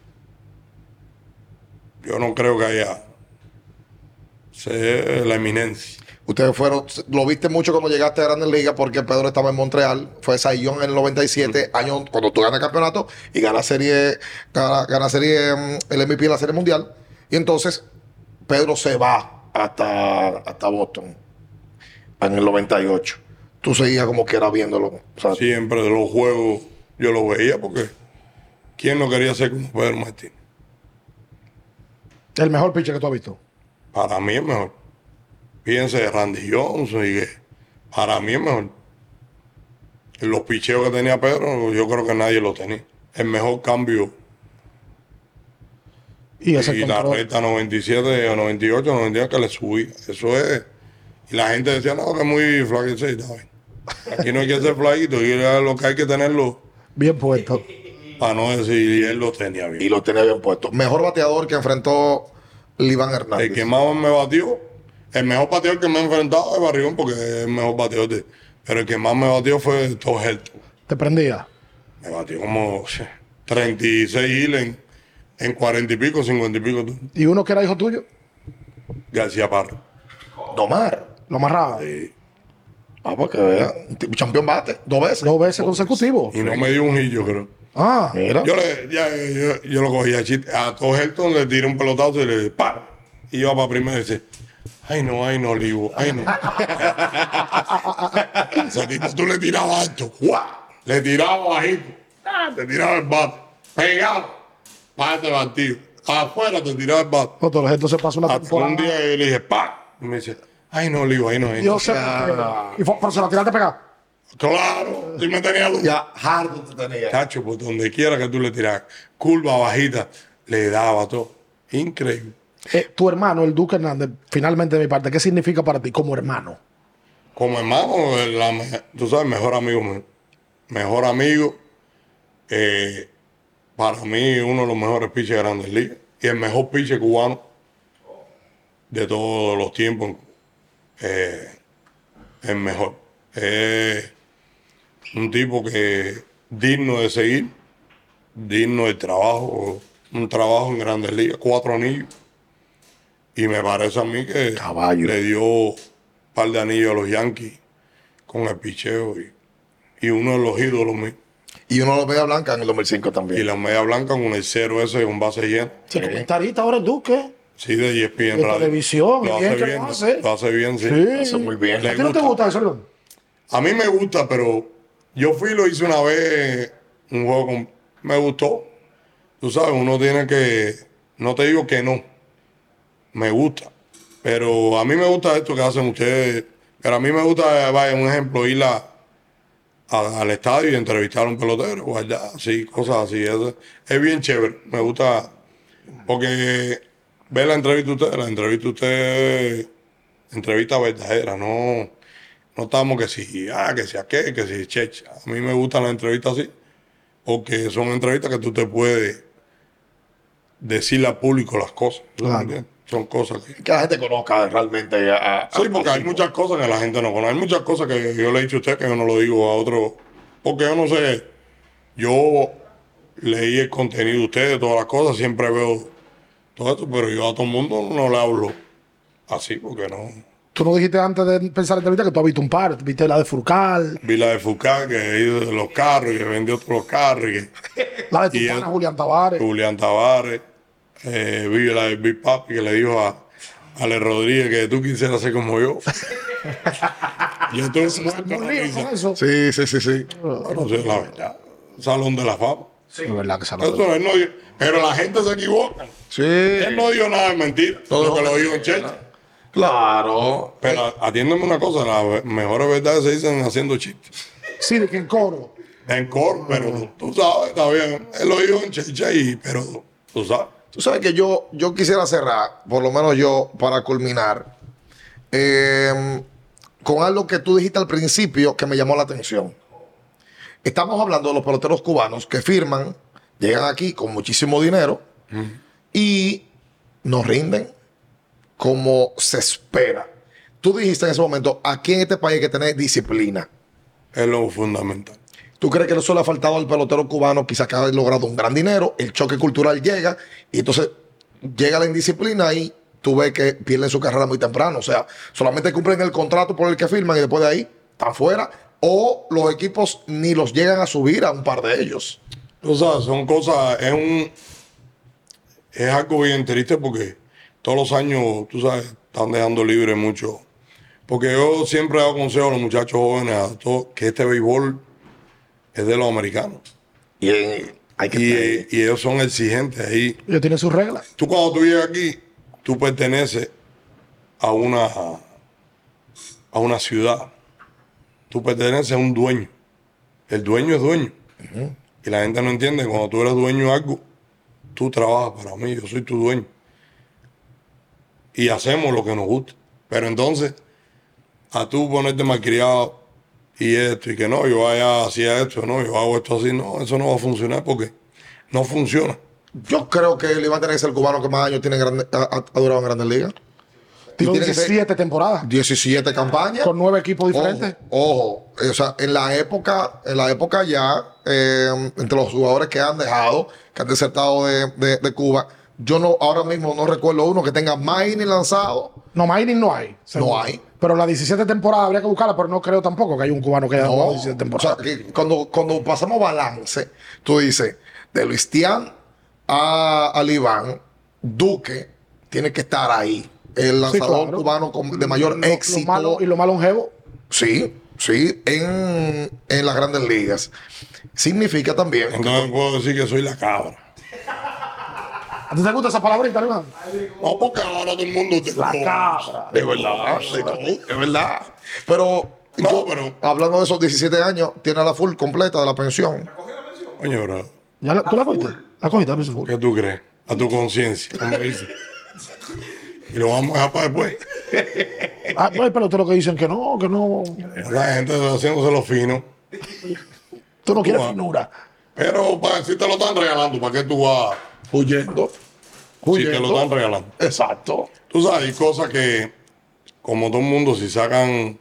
Yo no creo que haya la eminencia. Ustedes fueron, lo viste mucho cuando llegaste a Grandes Ligas porque Pedro estaba en Montreal, fue Sayón en el 97, año cuando tú ganas el campeonato y ganas serie, gana, gana serie, mm, el MVP de la serie mundial. Y entonces Pedro se va hasta, hasta Boston en el 98. Tú seguías como que era viéndolo. Siempre de los juegos yo lo veía porque ¿quién no quería ser como Pedro Martín? El mejor pitcher que tú has visto. Para mí es mejor. Fíjense de Randy Johnson y que para mí es mejor. Los picheos que tenía Pedro, yo creo que nadie lo tenía. El mejor cambio. Y ese y la recta 97 o 98, 99 que le subí. Eso es. Y la gente decía, no, que es muy flaquito. Aquí no hay que ser flaquito. Y lo que hay que tenerlo, Bien puesto. para no decir, y él lo tenía bien. y lo tenía bien puesto. Mejor bateador que enfrentó Liván Hernández. El que más me batió, el mejor bateador que me he enfrentado es Barrigón, porque es el mejor bateador de. Pero el que más me batió fue Todd Helton. Te prendía. Me batió como sí, 36 hits en, en 40 y pico, 50 y pico. tú. Y uno que era hijo tuyo, García Parra. Domar. lo amarraba. Ah, porque vea. un tipo Campeón bate. Dos veces. Dos veces consecutivos. Y no me dio un hit, yo creo. Ah, Mira. Yo, le, ya, yo, yo lo cogí a chiste. A Todd Helton le tiré un pelotazo y le ¡pa! Y iba para primero y dice, ay no, ay no, Livo, ay no. Ese tipo tú le tirabas alto, ¡guau! Le tiraba bajito, ¡ah! te tiraba el bate, pegado, para este partido. Afuera te tiraba el bate. no, todo esto se pasó una temporada. un día yo le dije, ¡pa! Y me dice, ay no, Livo, ay no, ay no. Yo sé. Y fue, pero se la tiraste pegada. Claro, si me tenía luz. Ya, Hardo te tenía. Chacho, por donde quiera que tú le tiras, curva bajita, le daba todo. Increíble. Eh, tu hermano, el Duque Hernández, finalmente de mi parte, ¿qué significa para ti como hermano? Como hermano, me- tú sabes, mejor amigo. Mejor amigo. eh, para mí, uno de los mejores pitchers de Grandes Ligas. Y el mejor pitcher cubano de todos los tiempos. eh, el mejor. Es un tipo que digno de seguir, digno del trabajo. Un trabajo en Grandes Ligas, cuatro anillos. Y me parece a mí que Caballo. le dio un par de anillos a los Yankees con el picheo y, y uno de los ídolos míos. Y uno lo Media Blanca en el 2005 Y también. la media blanca con el cero ese con base llena. Sí, comentarista ahora el Duque. Sí, de ESPN De Radio. televisión, Lo bien hace bien, lo hace. hace bien, sí. Sí. Eso muy bien. ¿A ti no te gusta. eso? A mí me gusta, pero yo fui y lo hice una vez, un juego con... Me gustó. Tú sabes, uno tiene que... No te digo que no. Me gusta. Pero a mí me gusta esto que hacen ustedes. Pero a mí me gusta, vaya, un ejemplo, ir a, a- al estadio y entrevistar a un pelotero, o allá, así, cosas así. Eso es bien chévere. Me gusta, porque ver la entrevista de ustedes, la entrevista de ustedes, entrevista verdadera, no, no estamos que si, ah, que si aquel, que si checha. A mí me gustan las entrevistas así, porque son entrevistas que tú te puedes decirle al público las cosas. ¿tú Claro. Son cosas que... Que la gente conozca realmente a, a- Sí, porque hay muchas cosas que la gente no conoce. Hay muchas cosas que yo le he dicho a usted que yo no lo digo a otro. Porque yo no sé. Yo leí el contenido de ustedes, todas las cosas, siempre veo todo esto, pero yo a todo el mundo no le hablo así, porque no. Tú no dijiste antes de empezar la entrevista que tú has visto un par. Viste la de Furcal, Vi la de Foucault, que he ido de los carros y que vendió todos los carros, y que la de tu Y pana el- Julián Tavares. Julián Tavares, eh, vi la de Big Papi que le dijo a Ale Rodríguez que tú quisieras ser como yo. Yo tuve la eso. Sí, sí, sí, sí. Bueno, sí, la verdad. Salón de la fama. Es verdad que se lo- Eso él no dio- pero la gente se equivoca. Sí. Él no dijo nada de mentira. Todo lo que lo- dijo en Churchill. Claro. Pero atiéndeme una cosa, las mejores verdades se dicen haciendo chistes. Sí, de que en coro. En coro, pero tú sabes, está bien. Él lo dijo en Checha y, pero tú sabes. Tú sabes que yo, yo quisiera cerrar, por lo menos yo, para culminar, eh, con algo que tú dijiste al principio que me llamó la atención. Estamos hablando de los peloteros cubanos que firman, llegan aquí con muchísimo dinero y nos rinden como se espera. Tú dijiste en ese momento, aquí en este país hay que tener disciplina. Es lo fundamental. ¿Tú crees que eso le ha faltado al pelotero cubano? Quizás que ha logrado un gran dinero, el choque cultural llega y entonces llega la indisciplina y tú ves que pierden su carrera muy temprano. O sea, solamente cumplen el contrato por el que firman y después de ahí están fuera. O los equipos ni los llegan a subir a un par de ellos. Tú sabes, son cosas, es un. Es algo bien triste porque todos los años, tú sabes, están dejando libre mucho. Porque yo siempre he dado consejo a los muchachos jóvenes a todos que este béisbol es de los americanos. Y hay que tener- Y, y ellos son exigentes ahí. Ellos tienen sus reglas. Tú cuando tú llegas aquí, tú perteneces a una, a una ciudad. Tú perteneces a un dueño. El dueño es dueño. Y la gente no entiende, cuando tú eres dueño de algo, tú trabajas para mí, yo soy tu dueño. Y hacemos lo que nos gusta. Pero entonces, a tú ponerte malcriado y esto, y que no, yo vaya hacia esto, no, yo hago esto así, no, eso no va a funcionar porque no funciona. Yo creo que el Iván tiene que ser el cubano que más años tiene grande- ha, durado en Grandes Ligas. Tiene que ser- 17 temporadas 17 campañas. con nueve equipos diferentes. Ojo, ojo. Eh, o sea, en la época, en la época ya, eh, entre los jugadores que han dejado, que han desertado de, de- de Cuba, yo no, ahora mismo no recuerdo uno que tenga más innings lanzado. No, mining no hay. seguro. hay. Pero la 17 temporada habría que buscarla, pero no creo tampoco que haya un cubano que haya jugado No, 17 o temporadas. sea, que cuando, cuando pasamos balance, tú dices, de Luis Tian a, al Iván, Duque tiene que estar ahí. El lanzador claro. cubano con- de mayor Lo- lo éxito. malo- y lo más longevo. Sí, sí, en, en las grandes ligas. Significa también. Entonces puedo decir que soy la cabra. ¿A ti te gusta esa palabrita, hermano? No, porque ahora todo el mundo te La conoce. cabra. De verdad, de verdad. Pero, No, yo, pero- hablando de esos 17 años, tiene la full completa de la pensión. ¿Ya la- ¿Tú la cogiste? La cogiste, a ver si fue. ¿qué tú crees? A tu conciencia, como dice. Y lo vamos a dejar para después. Ah, pues hay peloteros que dicen que no, que no. La gente está haciéndose lo fino. Tú no quieres finura. Pero para, si te lo están regalando, ¿para qué tú vas Huyendo. Si te lo están regalando? Exacto. Tú sabes, hay cosas que, como todo el mundo, si sacan,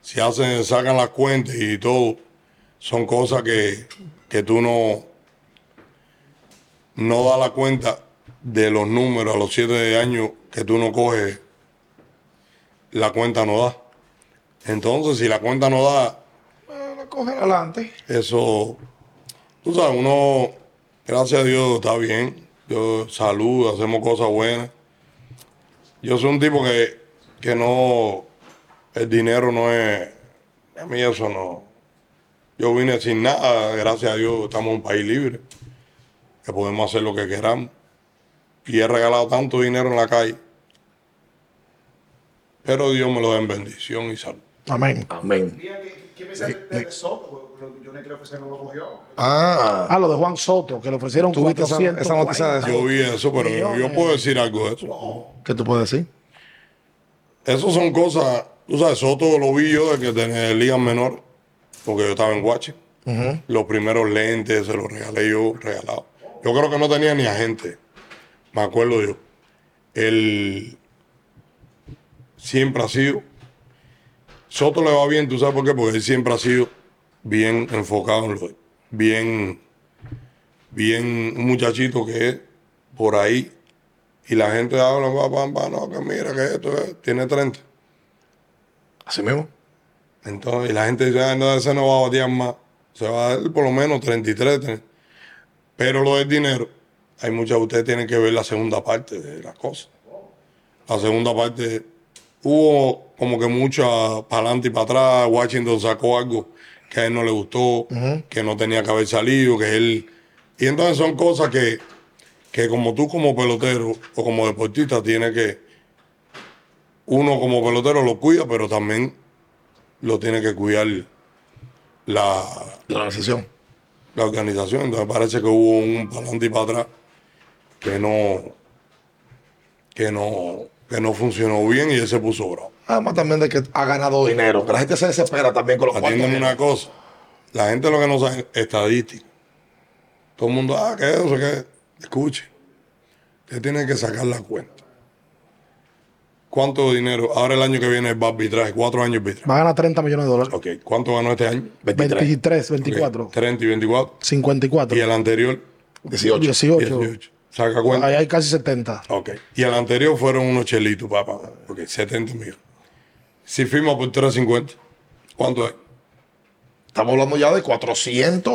si hacen, sacan las cuentas y todo, son cosas que, que tú no, no das la cuenta de los números a los siete años que tú no coges, la cuenta no da. Entonces, si la cuenta no da, La coge adelante. eso, tú sabes, uno, gracias a Dios, está bien. Yo salud, hacemos cosas buenas. Yo soy un tipo que, que no, el dinero no es, a mí eso no. Yo vine sin nada, gracias a Dios, estamos en un país libre, que podemos hacer lo que queramos. Y he regalado tanto dinero en la calle. Pero Dios me lo da en bendición y salud. Amén. Amén. ¿Quién me de Soto? Yo no creo que se no lo cogió. Ah, Ah, lo de Juan Soto, que le ofrecieron ¿Tuviste esa- 400. esa noticia de eso? Yo vi eso, pero yo, yo puedo decir algo de eso. ¿qué tú puedes decir? Eso son cosas, tú sabes, Soto lo vi yo de que tenía ligas menor, porque yo estaba en Guache. Los primeros lentes se los regalé yo, regalado. Yo creo que no tenía ni agente, me acuerdo yo. Él siempre ha sido, Soto le va bien, ¿tú sabes por qué? Porque él siempre ha sido bien enfocado en lo bien, bien un muchachito que es por ahí y la gente habla, no, que mira que esto es, tiene 30. Así mismo. Entonces, y la gente dice, ah, no, ese no va a batear más. Se va a dar por lo menos 33. 30. Pero lo del dinero, hay muchas, ustedes tienen que ver la segunda parte de las cosas. La segunda parte hubo como que mucha para adelante y para atrás. Washington sacó algo que a él no le gustó, que no tenía que haber salido, que él... Y entonces son cosas que, que como tú como pelotero o como deportista tienes que... Uno como pelotero lo cuida, pero también lo tiene que cuidar la, La organización. la organización. Entonces parece que hubo un para adelante y para atrás que no, que no, que no funcionó bien y él se puso bravo. Además también de que ha ganado dinero. Que la gente se desespera también con los cuartos. una cosa. La gente lo que no sabe es estadística. Todo el mundo, ah, que eso, que escuche. Usted tiene que sacar la cuenta. ¿Cuánto dinero? Ahora el año que viene va a arbitraje, cuatro años arbitraje. Va a ganar 30 millones de dólares. Ok, ¿cuánto ganó este año? 23. 23, Ok, 24, 30 y 24. 54, Y el anterior, 18. 18. 18. Saca cuenta. Ahí hay casi 70. Ok. Y el anterior fueron unos chelitos, papá. Ok, 70 millones. Si firma por 350, ¿cuánto es? Estamos hablando ya de 400.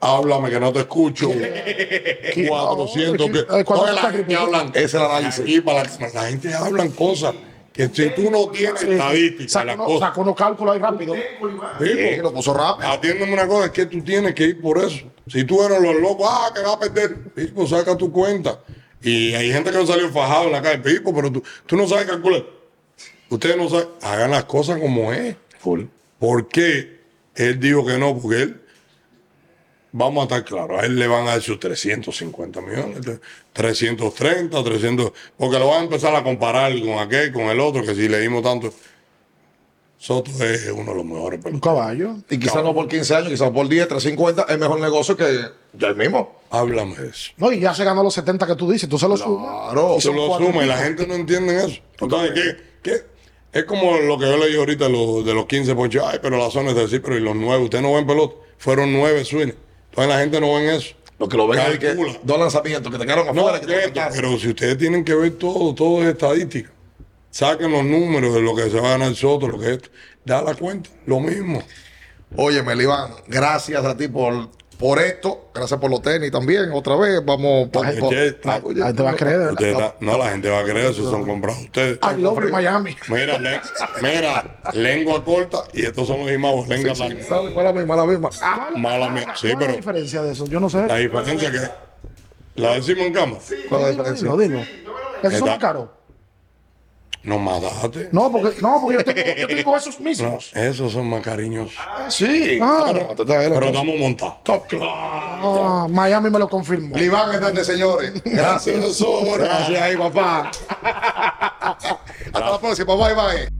Háblame que no te escucho. 400 que. 400 Oye, la gente hablan. Es el análisis. Aquí para la, la gente hablan cosas que si tú no tienes estadísticas, Saca las uno, cosas. saca unos cálculos ahí rápido. Sí, lo puso rápido. Atiéndeme una cosa, es que tú tienes que ir por eso. Si tú eres los locos, ah, que va a perder, Pipo, saca tu cuenta. Y hay gente que no salió fajado en la calle, Pipo, pero tú, tú no sabes calcular. Ustedes no saben, hagan las cosas como es. Full. ¿Por qué él dijo que no? Porque él, vamos a estar claros, a él le van a dar sus 350 millones, 330, 300, porque lo van a empezar a comparar con aquel, con el otro, que si le dimos tanto. Soto es uno de los mejores Un caballo. Y quizás no por 15 años, quizás por 10, 350, es mejor negocio que ya el mismo. Háblame de eso. No, y ya se ganó los 70 que tú dices. Tú se lo sumas. Claro. Y Se lo cuatro suma y la gente no entiende eso. Entonces, ¿qué, qué? Es como lo que yo leí ahorita lo- de los 15 ponches. Ay, pero la zona es decir, pero y los 9, ustedes no ven pelota. Fueron 9 swings. Entonces la gente no ven eso. Lo que lo ven es que dos lanzamientos que te quedaron No, afuera. que te pero si ustedes tienen que ver todo, todo es estadística. Saquen los números de lo que se va a ganar Soto, lo que es esto. Da la cuenta, lo mismo. Oye, Melibán, gracias a ti por, por esto. Gracias por los tenis también. Otra vez, vamos. por- Oye, por- che, Ah, oye, Ahí te va a creer. da- no, la gente va a creer, eso son comprados ustedes. I love you, Miami. Mira, le- mira, lengua corta y estos son los imagos, lengua larga. Mala mala misma, la misma. Mala mía. Sí, ¿Cuál es la pero diferencia de eso? Yo no sé. la diferencia que la decimos en cama. ¿Cuál es la diferencia? dilo, dilo. ¿Esos son Está- caros? No mataste. No, porque, no, porque yo tengo, yo tengo esos No, mismos. esos son más cariñosos. Sí. Ah. Claro, te está bien, Pero estamos montados. Ah, Miami me lo confirmó. Melibán, este señores. Gracias. Gracias ahí, papá. Hasta la próxima. Bye, bye.